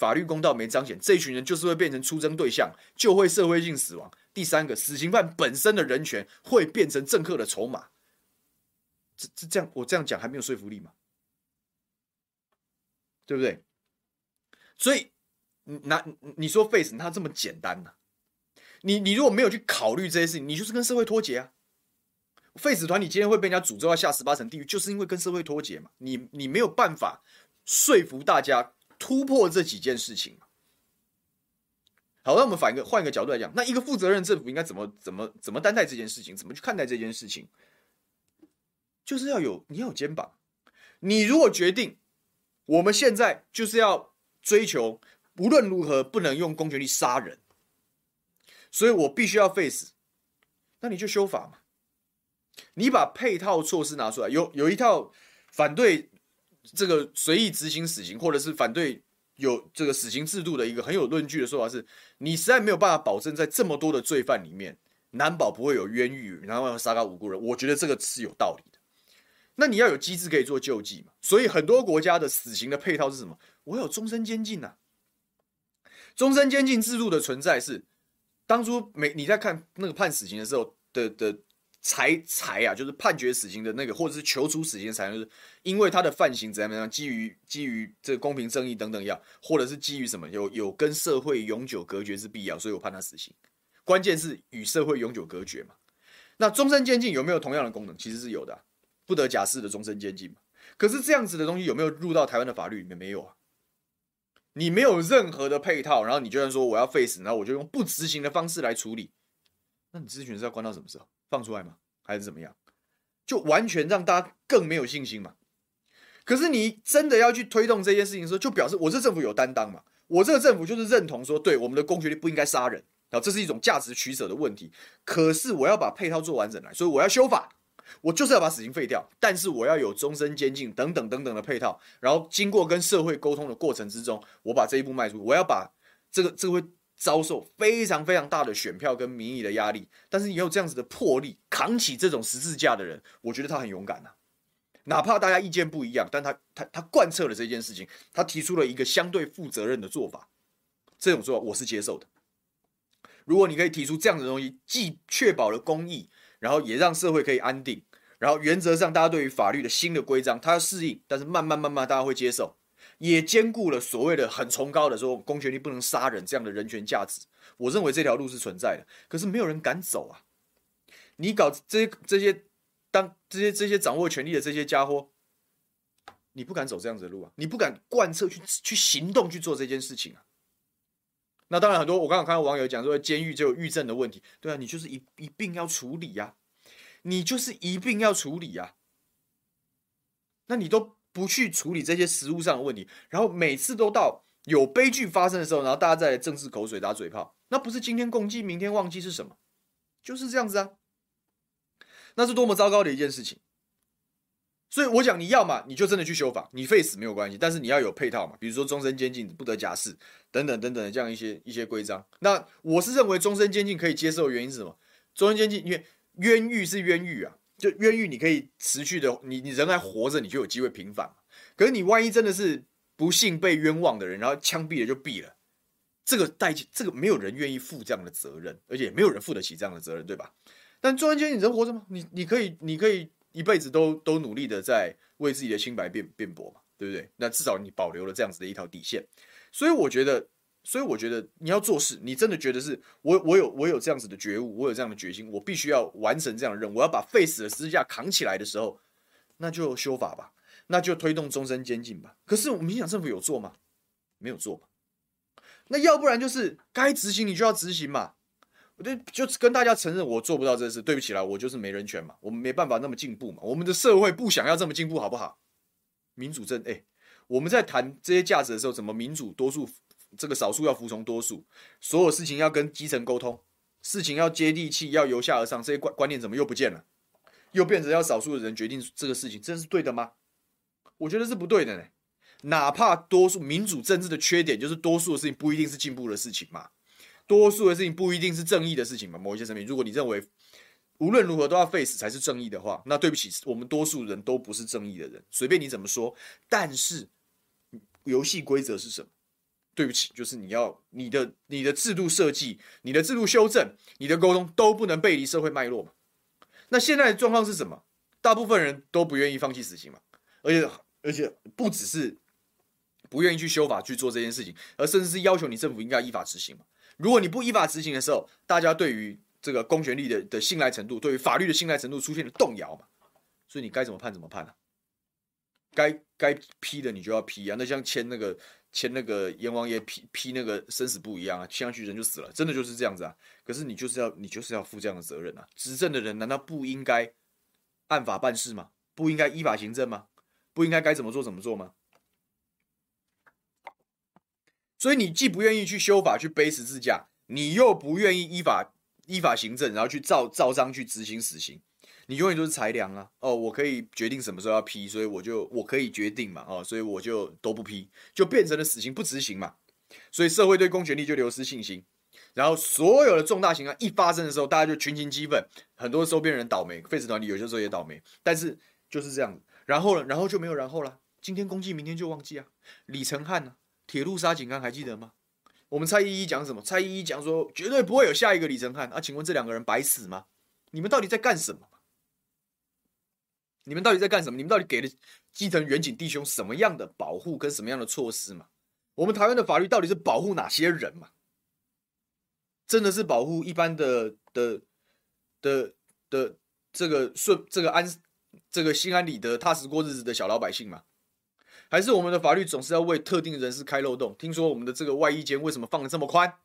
法律公道没彰显，这一群人就是会变成出征对象，就会社会性死亡。第三个，死刑犯本身的人权会变成政客的筹码。这这这样，我这样讲还没有说服力吗？对不对？所以。那你说 face 它这么简单呢、你你如果没有去考虑这些事情，你就是跟社会脱节啊。face 团你今天会被人家诅咒要下十八层地狱，就是因为跟社会脱节嘛。你你没有办法说服大家突破这几件事情。好，那我们反一个换一个角度来讲，那一个负责任政府应该怎么怎么怎么担待这件事情？怎么去看待这件事情？就是要有你要有肩膀。你如果决定我们现在就是要追求。无论如何不能用公权力杀人，所以我必须要 face。那你就修法嘛，你把配套措施拿出来。有有一套反对这个随意执行死刑，或者是反对有这个死刑制度的一个很有论据的说法是：你实在没有办法保证在这么多的罪犯里面，难保不会有冤狱，然后杀个无辜人。我觉得这个是有道理的。那你要有机制可以做救济嘛？所以很多国家的死刑的配套是什么？我有终身监禁呐。终身监禁制度的存在是，当初每你在看那个判死刑的时候的的裁裁啊，就是判决死刑的那个，或者是求处死刑的裁，就是因为他的犯行怎样怎样，基于基于这公平正义等等要，或者是基于什么有有跟社会永久隔绝之必要，所以我判他死刑。关键是与社会永久隔绝嘛。那终身监禁有没有同样的功能？其实是有的，不得假释的终身监禁嘛。可是这样子的东西有没有入到台湾的法律里面？没有啊。你没有任何的配套，然后你就算说我要 face，然后我就用不执行的方式来处理，那你咨询是要关到什么时候？放出来吗？还是怎么样？就完全让大家更没有信心嘛？可是你真的要去推动这件事情的时候，就表示我这政府有担当嘛？我这个政府就是认同说，对我们的公权力不应该杀人，然后这是一种价值取舍的问题。可是我要把配套做完整来，所以我要修法。我就是要把死刑废掉，但是我要有终身监禁等等等等的配套，然后经过跟社会沟通的过程之中，我把这一步迈出。我要把这个这个会遭受非常非常大的选票跟民意的压力，但是你有这样子的魄力，扛起这种十字架的人，我觉得他很勇敢呐。哪怕大家意见不一样，但他他他贯彻了这件事情，他提出了一个相对负责任的做法，这种做法我是接受的。如果你可以提出这样的东西，既确保了公义。然后也让社会可以安定，然后原则上大家对于法律的新的规章，他要适应，但是慢慢慢慢大家会接受，也兼顾了所谓的很崇高的说公权力不能杀人这样的人权价值。我认为这条路是存在的，可是没有人敢走啊！你搞这些这些当这些这些掌握权力的这些家伙，你不敢走这样子的路啊！你不敢贯彻去去行动去做这件事情啊！那当然，很多我刚刚看到网友讲说，监狱就有狱政的问题，对啊，你就是一一并要处理呀，你就是一并要处理呀。那你都不去处理这些实务上的问题，然后每次都到有悲剧发生的时候，然后大家再来正式口水打嘴炮，那不是今天共济，明天忘记是什么？就是这样子啊。那是多么糟糕的一件事情。所以我讲，你要嘛，你就真的去修法，你废死没有关系，但是你要有配套嘛，比如说终身监禁、不得假释等等等等的这样一些一些规章。那我是认为终身监禁可以接受的原因是什么？终身监禁，因为冤狱是冤狱啊，就冤狱你可以持续的，你你人还活着，你就有机会平反。可是你万一真的是不幸被冤枉的人，然后枪毙了就毙了，这个代价，这个没有人愿意负这样的责任，而且没有人负得起这样的责任，对吧？但终身监，你人活着吗？你你可以，你可以。一辈子都都努力的在为自己的清白辩辩驳嘛，对不对？那至少你保留了这样子的一条底线，所以我觉得，所以我觉得你要做事，你真的觉得是我我有我有这样子的觉悟，我有这样的决心，我必须要完成这样的任务，我要把废死的十字架扛起来的时候，那就修法吧，那就推动终身监禁吧。可是我们民进党政府有做吗？没有做嘛。那要不然就是该执行你就要执行嘛。我，就就跟大家承认我做不到这事，对不起啦，我就是没人权嘛，我们没办法那么进步嘛，我们的社会不想要这么进步，好不好？民主政，哎，我们在谈这些价值的时候，怎么民主多数这个少数要服从多数，所有事情要跟基层沟通，事情要接地气，要由下而上，这些观观念怎么又不见了？又变成要少数的人决定这个事情，这是对的吗？我觉得是不对的呢。哪怕多数民主政治的缺点就是多数的事情不一定是进步的事情嘛。多数的事情不一定是正义的事情嘛。某一些生命，如果你认为无论如何都要 face 才是正义的话，那对不起，我们多数人都不是正义的人，随便你怎么说。但是游戏规则是什么？对不起，就是你要你的你的制度设计、你的制度修正、你的沟通都不能背离社会脉络嘛。那现在的状况是什么？大部分人都不愿意放弃死刑嘛，而且而且不只是不愿意去修法去做这件事情，而甚至是要求你政府应该依法执行嘛。如果你不依法执行的时候，大家对于这个公权力的的信赖程度，对于法律的信赖程度出现了动摇嘛。所以你该怎么判怎么判啊？该该批的你就要批啊。那像签那个。签那个阎王爷批批那个生死簿一样啊，签上去人就死了，真的就是这样子啊。可是你就是要你就是要负这样的责任啊。执政的人难道不应该按法办事吗？不应该依法行政吗？不应该该怎么做怎么做吗？所以你既不愿意去修法去背十字架，你又不愿意依法依法行政，然后去照照章去执行死刑。你永远都是裁量啊！哦，我可以决定什么时候要批，所以我就我可以决定嘛！哦，所以我就都不批，就变成了死刑不执行嘛。所以社会对公权力就流失信心，然后所有的重大刑案一发生的时候，大家就群情激愤，很多收编人倒霉，废死团体有些时候也倒霉，但是就是这样子。然后呢，然后就没有然后了。今天公祭，明天就忘记啊！李承翰呢？铁路杀警案还记得吗？我们蔡依依讲什么？蔡依依讲说绝对不会有下一个李承翰啊！请问这两个人白死吗？你们到底在干什么？你们到底在干什么？你们到底给了基层员警弟兄什么样的保护跟什么样的措施嘛？我们台湾的法律到底是保护哪些人嘛？真的是保护一般的的的的这个顺这个安这个心安理得踏实过日子的小老百姓吗？还是我们的法律总是要为特定人士开漏洞？听说我们的这个外衣间为什么放的这么宽？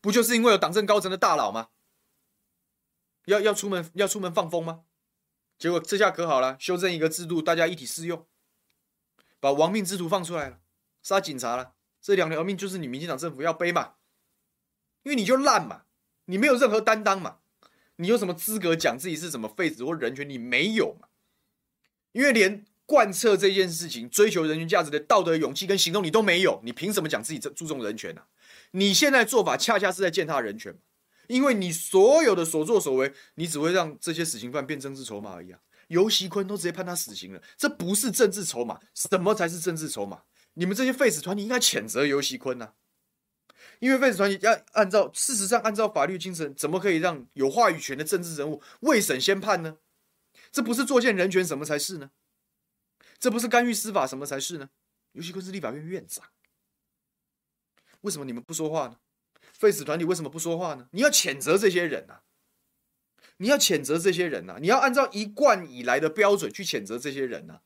不就是因为有党政高层的大佬吗？要要出门要出门放风吗？结果这下可好了，修正一个制度，大家一体适用，把亡命之徒放出来了，杀警察了，这两条命就是你民进党政府要背嘛？因为你就烂嘛，你没有任何担当嘛，你有什么资格讲自己是什么废子或人权？你没有嘛？因为连贯彻这件事情、追求人权价值的道德勇气跟行动你都没有，你凭什么讲自己注重人权呢、你现在做法恰恰是在践踏人权。因为你所有的所作所为，你只会让这些死刑犯变政治筹码而已啊！游锡堃都直接判他死刑了，这不是政治筹码，什么才是政治筹码？你们这些废死团体应该谴责游锡堃呐！因为废死团体要按照事实上按照法律精神，怎么可以让有话语权的政治人物未审先判呢？这不是作践人权什么才是呢？这不是干预司法什么才是呢？游锡堃是立法院院长，为什么你们不说话呢？废死团体为什么不说话呢？你要谴责这些人呐、啊！你要谴责这些人呐、啊！你要按照一贯以来的标准去谴责这些人呐、啊！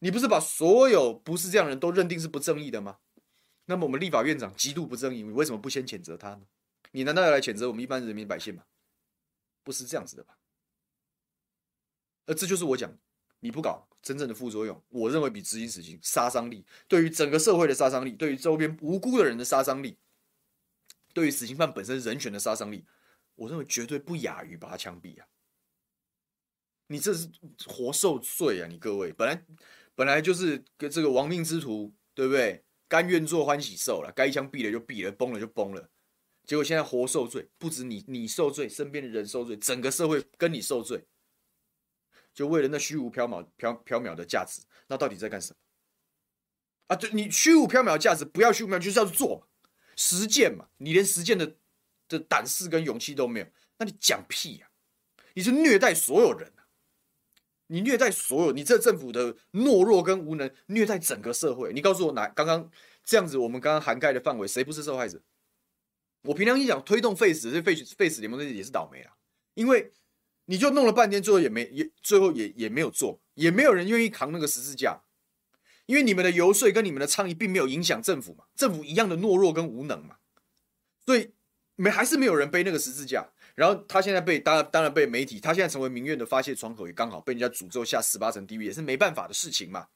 你不是把所有不是这样的人都认定是不正义的吗？那么我们立法院长极度不正义，你为什么不先谴责他呢？你难道要来谴责我们一般人民百姓吗？不是这样子的吧？而这就是我讲，你不搞真正的副作用，我认为比执行死刑杀伤力，对于整个社会的杀伤力，对于周边无辜的人的杀伤力。对于死刑犯本身人权的杀伤力，我认为绝对不亚于把他枪毙啊！你这是活受罪啊！你各位本来本来就是跟这个亡命之徒，对不对？甘愿做欢喜兽了，该一枪毙了就毙了，崩了就崩了。结果现在活受罪，不止你你受罪，身边的人受罪，整个社会跟你受罪，就为了那虚无缥缈、缥缥缈的价值，那到底在干什么？啊，对，你虚无缥缈的价值，不要虚无缥缈，就是要做。实践嘛，你连实践的的胆识跟勇气都没有，那你讲屁呀、啊？你是虐待所有人、啊、你虐待所有，你这政府的懦弱跟无能，虐待整个社会。你告诉我哪刚刚这样子，我们刚刚涵盖的范围，谁不是受害者？我平常一讲推动废死，这废废死联盟这些也是倒霉啊，因为你就弄了半天，最后也没也最后也也没有做，也没有人愿意扛那个十字架。因为你们的游说跟你们的倡议并没有影响政府嘛，政府一样的懦弱跟无能嘛，所以没还是没有人背那个十字架。然后他现在被当当然被媒体，他现在成为民怨的发泄窗口，也刚好被人家诅咒下十八层地狱，也是没办法的事情嘛。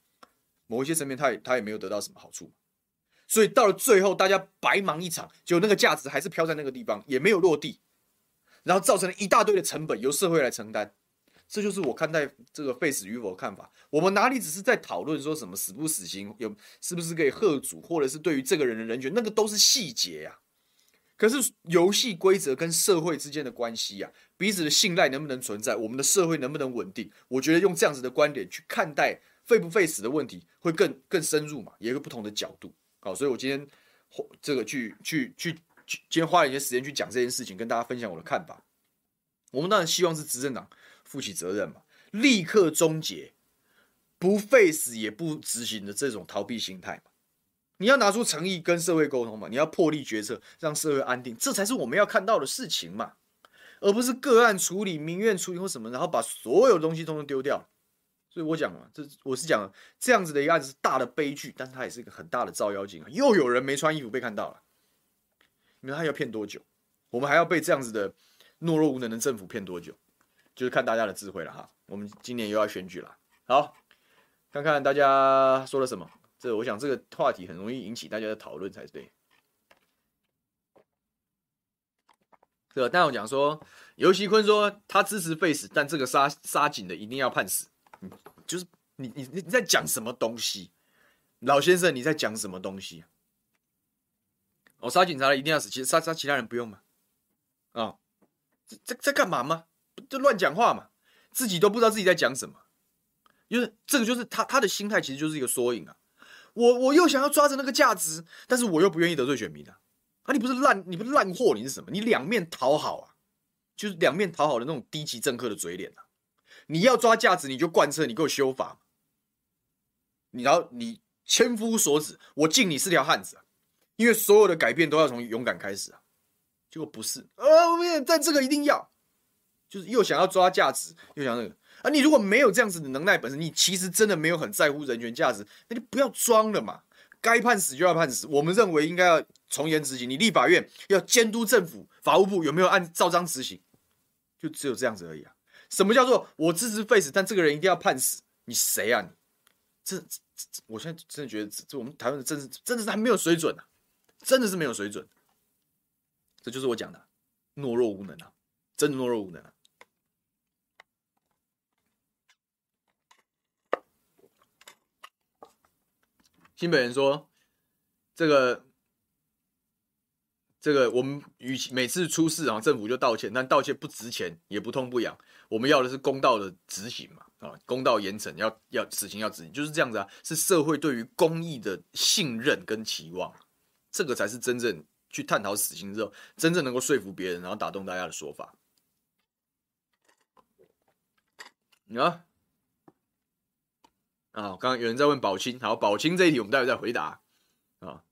某一些层面，他也他也没有得到什么好处，所以到了最后，大家白忙一场，就那个价值还是飘在那个地方，也没有落地，然后造成了一大堆的成本由社会来承担。这就是我看待这个废死与否的看法。我们哪里只是在讨论说什么死不死刑，有是不是可以贺主，或者是对于这个人的人权，那个都是细节呀。可是游戏规则跟社会之间的关系啊，彼此的信赖能不能存在，我们的社会能不能稳定？我觉得用这样子的观点去看待废不废死的问题，会更更深入嘛，有一个不同的角度。好，所以我今天这个去去去，今天花了一些时间去讲这件事情，跟大家分享我的看法。我们当然希望是执政党负起责任嘛，立刻终结不废死也不执行的这种逃避心态嘛。你要拿出诚意跟社会沟通嘛，你要破例决策，让社会安定，这才是我们要看到的事情嘛，而不是个案处理、民怨处理或什么，然后把所有东西通通丢掉。所以我讲嘛，这我是讲这样子的一个案子是大的悲剧，但是它也是一个很大的照妖镜啊！又有人没穿衣服被看到了，你说他要骗多久？我们还要被这样子的懦弱无能的政府骗多久？就是看大家的智慧了哈。我们今年又要选举了，好，看看大家说了什么。这我想这个话题很容易引起大家的讨论才对。对，但我讲说，游锡坤说他支持废死，但这个杀杀警的一定要判死。嗯，就是你你你在讲什么东西，老先生你在讲什么东西？我、杀警察了一定要死，其实杀杀其他人不用吗？啊、哦，这在干嘛吗？就乱讲话嘛，自己都不知道自己在讲什么。因为这个就是他他的心态，其实就是一个缩影啊。我我又想要抓着那个价值，但是我又不愿意得罪选民啊！啊，你不是烂，你不是烂货，你是什么？你两面讨好啊，就是两面讨好的那种低级政客的嘴脸啊！你要抓价值，你就贯彻，你给我修法。你然后你千夫所指，我敬你是条汉子啊！因为所有的改变都要从勇敢开始啊！结果不是啊，我们但这个一定要，就是又想要抓价值，又想那个。啊，你如果没有这样子的能耐本身，你其实真的没有很在乎人权价值，那就不要装了嘛。该判死就要判死，我们认为应该要从严执行。你立法院要监督政府，法务部有没有按照章执行，就只有这样子而已啊。什么叫做我支持废死，但这个人一定要判死？你谁啊你？这这这，我现在真的觉得这，这我们台湾的政治真的是还没有水准啊，真的是没有水准。这就是我讲的懦弱无能啊，真的懦弱无能啊。新北人说：“这个，这个，我们与其每次出事啊，政府就道歉，但道歉不值钱，也不痛不痒。我们要的是公道的执行嘛，啊，公道严惩，要要死刑要执行，就是这样子啊，是社会对于公义的信任跟期望，这个才是真正去探讨死刑之后，真正能够说服别人，然后打动大家的说法。啊。”啊，刚刚有人在问宝清，好，宝清这一题我们待会再回答。啊，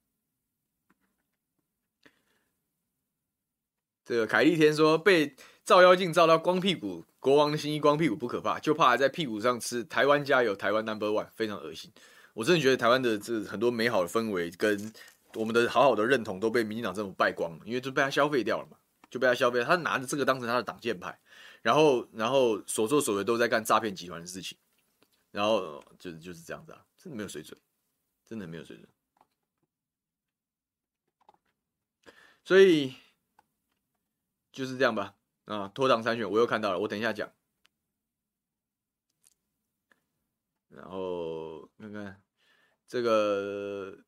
这个凯丽天说被照妖镜照到光屁股，国王的新衣光屁股不可怕，就怕还在屁股上吃台湾加油，台湾 Number One，非常恶心。我真的觉得台湾的这很多美好的氛围跟我们的好好的认同都被民进党政府败光了，因为就被他消费掉了嘛，就被他消费，他拿着这个当成他的挡箭牌，然后然后所作所为都在干诈骗集团的事情。然后就就是这样子啊，真的没有水准，真的没有水准。所以就是这样吧。啊，脱党参选我又看到了，我等一下讲。然后看看这个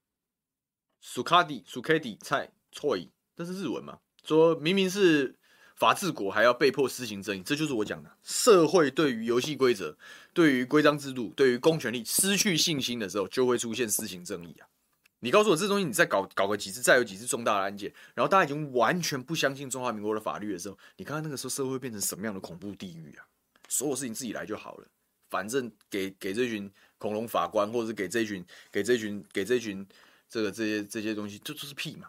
苏卡迪苏卡迪菜错，这是日文嘛？说明明是。法治国还要被迫施行正义，这就是我讲的。社会对于游戏规则、对于规章制度、对于公权力失去信心的时候，就会出现施行正义啊！你告诉我这东西，你再搞搞个几次，再有几次重大的案件，然后大家已经完全不相信中华民国的法律的时候，你看看那个时候社会变成什么样的恐怖地狱啊！所有事情自己来就好了，反正给给这群恐龙法官，或者是给这群给这群给这群这个这些这些东西，这就是屁嘛！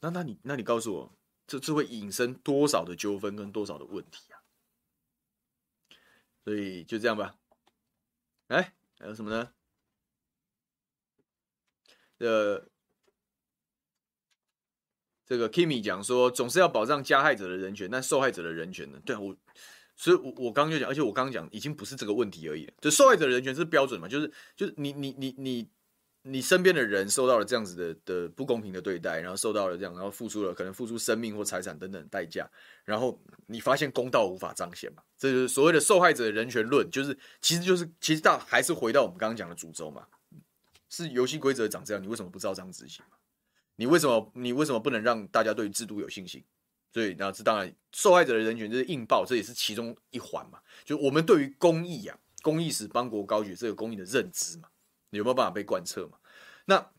那那你那你告诉我。这这会引申多少的纠纷跟多少的问题啊？所以就这样吧。哎，还有什么呢？呃，这个 Kimi 讲说，总是要保障加害者的人权，但受害者的人权呢？对我，所以我我刚刚就讲，而且我刚刚讲已经不是这个问题而已了。就受害者的人权是标准嘛？就是就是你你你你。你身边的人受到了这样子的的不公平的对待，然后受到了这样，然后付出了可能付出生命或财产等等代价，然后你发现公道无法彰显嘛？这就是所谓的受害者的人权论，就是其实就是其实到还是回到我们刚刚讲的主轴嘛，是游戏规则长这样，你为什么不照章执行？你为什么你为什么不能让大家对制度有信心？所以，那这当然受害者的人权就是硬报，这也是其中一环嘛。就我们对于公益、啊，公益使邦国高举这个公益的认知嘛，你有没有办法被贯彻嘛？那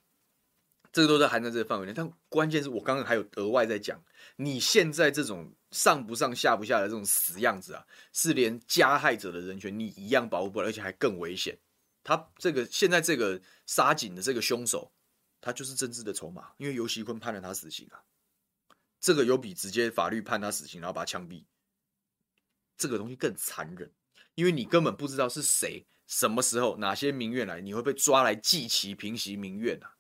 这个都在含在这个范围内。但关键是我刚刚还有额外在讲，你现在这种上不上下不下的这种死样子啊，是连加害者的人权你一样保护不了，而且还更危险。他这个现在这个杀警的这个凶手，他就是政治的筹码，因为游锡堃判了他死刑啊。这个有比直接法律判他死刑，然后把他枪毙，这个东西更残忍，因为你根本不知道是谁、什么时候、哪些民怨来，你会被抓来祭旗平息民怨啊！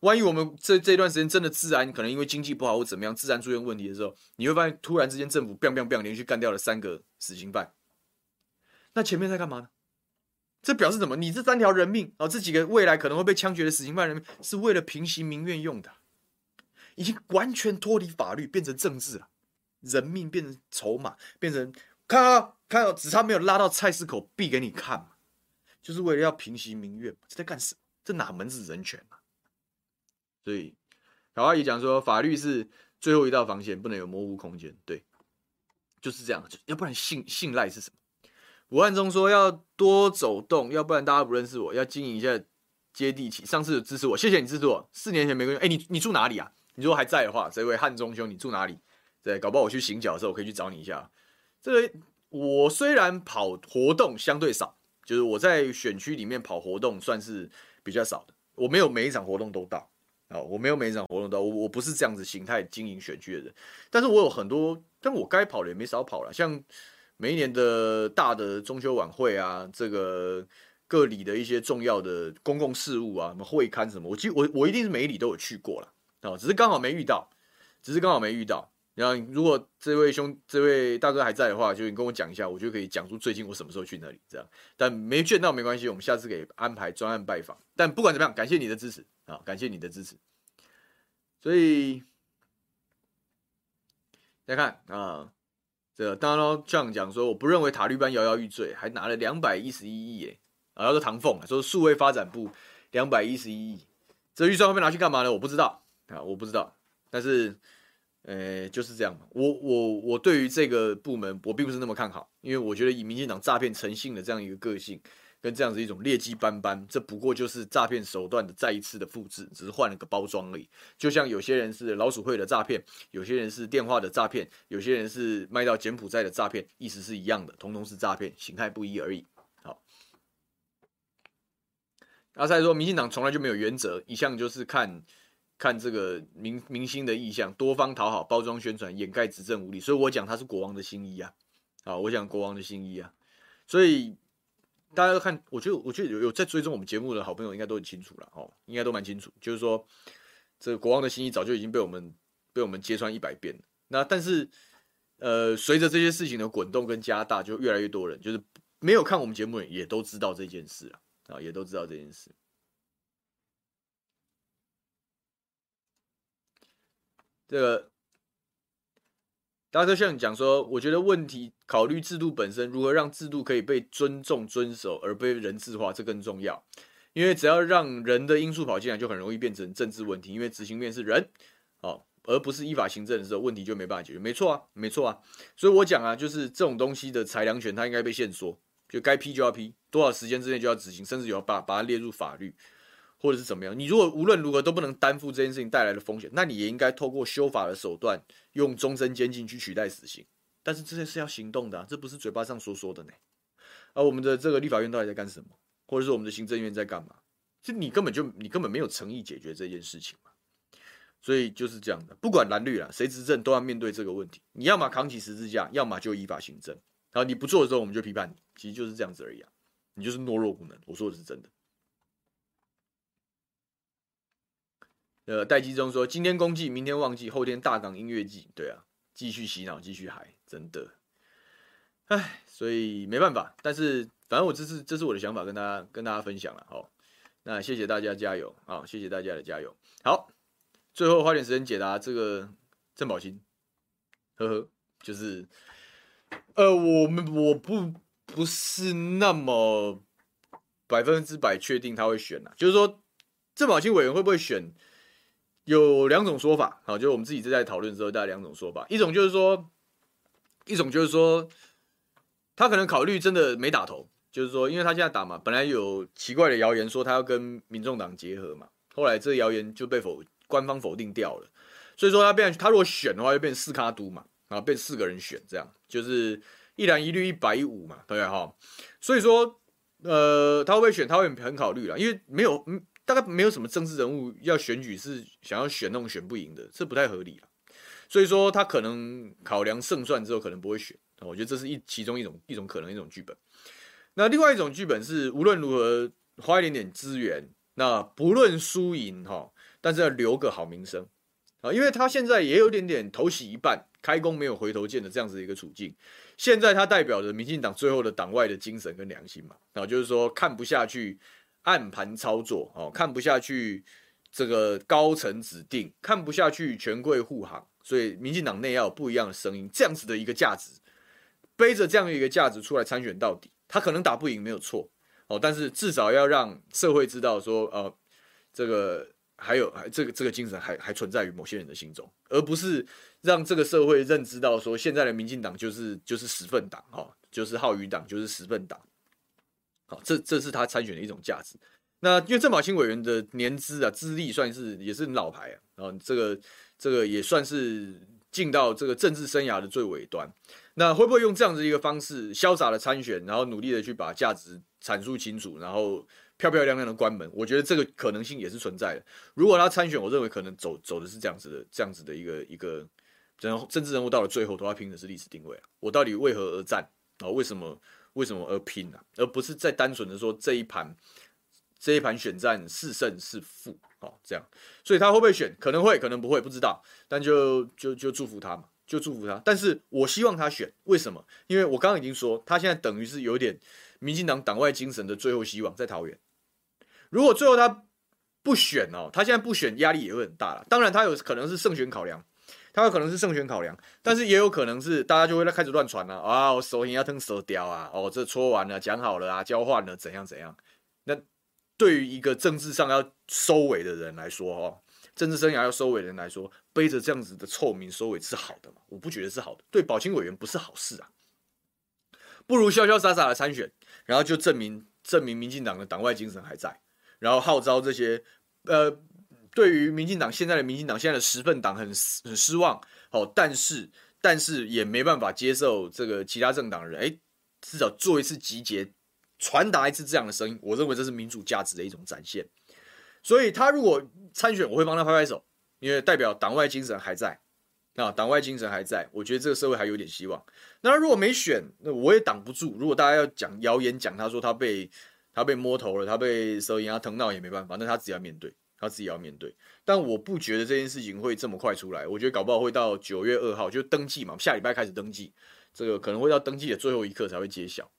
万一我们这这段时间真的治安可能因为经济不好或怎么样，治安出现问题的时候，你会发现突然之间政府 biang biang biang 连续干掉了三个死刑犯，那前面在干嘛呢？这表示什么？你这三条人命啊，这几个未来可能会被枪决的死刑犯人命，是为了平息民怨用的。已经完全脱离法律，变成政治了。人命变成筹码，变成看啊看哦，只差没有拉到菜市口毙给你看，就是为了要平息民怨。这在干什么？这哪门子人权啊？所以，小阿姨讲说，法律是最后一道防线，不能有模糊空间。对，就是这样。要不然信信赖是什么？武汉中说要多走动，要不然大家不认识我。要经营一下接地气。上次支持我，谢谢你支持我。四年前没关系。哎，你你住哪里啊？你如果还在的话，这位汉中兄，你住哪里？对，搞不好我去行脚的时候，我可以去找你一下。这个我虽然跑活动相对少，就是我在选区里面跑活动算是比较少的。我没有每一场活动都到啊，我没有每一场活动到，我我不是这样子形态经营选区的人。但是我有很多，但我该跑的也没少跑了。像每一年的大的中秋晚会啊，这个各里的一些重要的公共事务啊，什么会刊什么，我记我我一定是每一里都有去过了。啊，只是刚好没遇到，只是刚好没遇到。然后，如果这位兄、这位大哥还在的话，就你跟我讲一下，我就可以讲出最近我什么时候去那里。这样，但没见到没关系，我们下次给安排专案拜访。但不管怎么样，感谢你的支持啊，感谢你的支持。所以，再看啊，这当然这样讲说，我不认为塔利班摇摇欲坠，还拿了两百一十一亿耶，啊，要说唐凤说数位发展部两百一十一亿，这预算会被拿去干嘛呢？我不知道。啊，我不知道，但是，呃、就是这样嘛。我我我对于这个部门，我并不是那么看好，因为我觉得以民进党诈骗成性的这样一个个性，跟这样子一种劣迹斑斑，这不过就是诈骗手段的再一次的复制，只是换了个包装而已。就像有些人是老鼠会的诈骗，有些人是电话的诈骗，有些人是卖到柬埔寨的诈骗，意思是一样的，通通是诈骗，形态不一而已。好，阿塞说，民进党从来就没有原则，一向就是看。看这个明明星的意向，多方讨好，包装宣传，掩盖执政无力。所以我讲他是国王的新衣啊，啊，我讲国王的新衣啊。所以大家都看，我觉得，我觉得有有在追踪我们节目的好朋友应该都很清楚了哦，应该都蛮清楚。就是说，这个国王的新衣早就已经被我们被我们揭穿一百遍了。那但是，呃，随着这些事情的滚动跟加大，就越来越多人就是没有看我们节目也都知道这件事了，啊，也都知道这件事。这个大家都像讲说，我觉得问题考虑制度本身如何让制度可以被尊重遵守，而被人治化，这更重要。因为只要让人的因素跑进来，就很容易变成政治问题。因为执行面是人，哦，而不是依法行政的时候，问题就没办法解决。没错啊，没错啊。所以我讲啊，就是这种东西的裁量权，它应该被限缩，就该批就要批，多少时间之内就要执行，甚至有要把把它列入法律。或者是怎么样？你如果无论如何都不能担负这件事情带来的风险，那你也应该透过修法的手段，用终身监禁去取代死刑。但是这些是要行动的，这不是嘴巴上说说的呢。而我们的这个立法院到底在干什么？或者是我们的行政院在干嘛？其实你根本就你根本没有诚意解决这件事情嘛。所以就是这样的，不管蓝绿啊，谁执政都要面对这个问题。你要么扛起十字架，要么就依法行政。然后你不做的时候，我们就批判你。其实就是这样子而已啊。你就是懦弱无能。我说的是真的。呃，待机中说，今天公祭，明天忘记，后天大港音乐祭，对啊，继续洗脑，继续嗨，真的，唉，所以没办法，但是反正我这是这是我的想法，跟大家跟大家分享了，好，那谢谢大家加油啊，谢谢大家的加油，好，最后花点时间解答这个郑宝清，呵呵，就是，呃，我们我不不是那么百分之百确定他会选啊，就是说郑宝清委员会不会选？有两种说法，好，就我们自己正在讨论的时候，大概两种说法，一种就是说，一种就是说，他可能考虑真的没打头，就是说，因为他现在打嘛，本来有奇怪的谣言说他要跟民众党结合嘛，后来这个谣言就被否官方否定掉了，所以说他变他如果选的话，就变四咖都嘛，然后，变四个人选这样，就是一蓝一绿一白一五嘛，对哈，所以说，呃，他会不会选？他会很考虑啦，因为没有嗯。大概没有什么政治人物要选举是想要选那种选不赢的，这不太合理了。所以说他可能考量胜算之后，可能不会选。我觉得这是一其中一种一种可能一种剧本。那另外一种剧本是无论如何花一点点资源，那不论输赢哈，但是要留个好名声啊，因为他现在也有点点头洗一半，开弓没有回头箭的这样子的一个处境。现在他代表着民进党最后的党外的精神跟良心嘛，然后，就是说看不下去。暗盘操作哦，看不下去这个高层指定，看不下去权贵护航，所以民进党内要有不一样的声音，这样子的一个价值，背着这样一个价值出来参选到底，他可能打不赢没有错哦，但是至少要让社会知道说，呃，这个还有还这个这个精神还还存在于某些人的心中，而不是让这个社会认知到说，现在的民进党就是就是十份党哈，就是浩宇党就是十份党。好，这这是他参选的一种价值。那因为郑宝清委员的年资啊、资历算是也是老牌啊，然后这个这个也算是进到这个政治生涯的最尾端。那会不会用这样子一个方式潇洒的参选，然后努力的去把价值阐述清楚，然后漂漂亮亮的关门？我觉得这个可能性也是存在的。如果他参选，我认为可能走走的是这样子的，这样子的一个一个然后政治人物到了最后都要拼的是历史定位啊，我到底为何而战啊？为什么？为什么而拼呢、而不是再单纯的说这一盘这一盘选战是胜是负哦，这样，所以他会不会选？可能会，可能不会，不知道。但就就就祝福他嘛，就祝福他。但是我希望他选，为什么？因为我刚刚已经说，他现在等于是有点民进党党外精神的最后希望在桃园。如果最后他不选哦，他现在不选，压力也会很大了。当然，他有可能是胜选考量。他有可能是胜选考量，但是也有可能是大家就会开始乱传了啊！我手印要吞蛇雕啊！哦，这搓完了，讲好了啊，交换了，怎样怎样？那对于一个政治上要收尾的人来说，哦，政治生涯要收尾的人来说，背着这样子的臭名收尾是好的吗？我不觉得是好的，对保清委员不是好事啊。不如潇潇洒洒的参选，然后就证明证明民进党的党外精神还在，然后号召这些呃。对于民进党现在的民进党现在的十份党很很失望，好，但是但是也没办法接受这个其他政党的人，哎，至少做一次集结，传达一次这样的声音，我认为这是民主价值的一种展现。所以他如果参选，我会帮他拍拍手，因为代表党外精神还在，啊，党外精神还在，我觉得这个社会还有点希望。那如果没选，那我也挡不住。如果大家要讲谣言，讲他说他被他被摸头了，他被蛇眼啊疼到也没办法，那他自己要面对。他自己要面对，但我不觉得这件事情会这么快出来。我觉得搞不好会到九月二号就登记嘛，下礼拜开始登记，这个可能会到登记的最后一刻才会揭晓。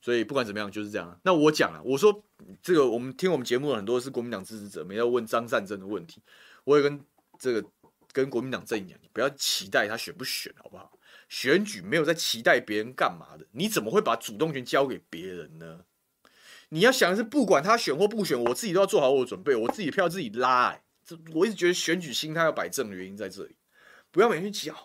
所以不管怎么样就是这样。那我讲了，我说这个我们听我们节目的很多是国民党支持者，没要问张善政的问题。我也跟这个跟国民党阵营讲，你不要期待他选不选，好不好？选举没有在期待别人干嘛的，你怎么会把主动权交给别人呢？你要想的是，不管他选或不选，我自己都要做好我的准备，我自己票自己拉、欸。这我一直觉得选举心态要摆正的原因在这里，不要每天急啊。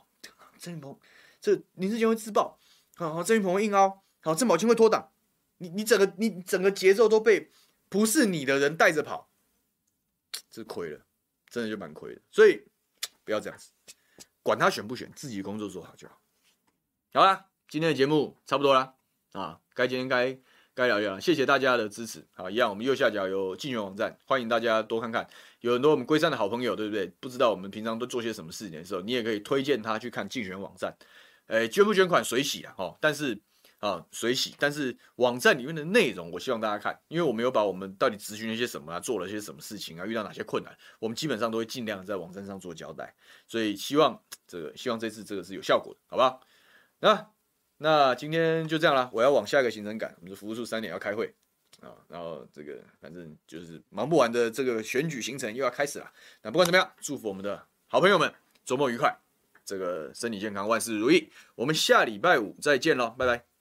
郑云鹏，这林志坚会自爆，好，郑云鹏会硬凹，好，郑宝清会脱党。你你整个你整个节奏都被不是你的人带着跑，这亏了，真的就蛮亏的。所以不要这样子，管他选不选，自己的工作做好就好。好啦，今天的节目差不多啦，啊，该今天该。该聊一聊，谢谢大家的支持。好，一样，我们右下角有竞选网站，欢迎大家多看看。有很多我们龟山的好朋友，对不对？不知道我们平常都做些什么事情的时候，你也可以推荐他去看竞选网站。诶，捐不捐款随喜啊，哦，但是啊，随喜，但是网站里面的内容，我希望大家看，因为我们有把我们到底咨询了些什么啊，做了些什么事情啊，遇到哪些困难，我们基本上都会尽量在网站上做交代。所以希望这个，希望这次这个是有效果的，好不好？那。那今天就这样了，我要往下一个行程赶。我们的服务处三点要开会啊，然后这个反正就是忙不完的这个选举行程又要开始了。那不管怎么样，祝福我们的好朋友们周末愉快，这个身体健康，万事如意。我们下礼拜五再见喽，拜拜。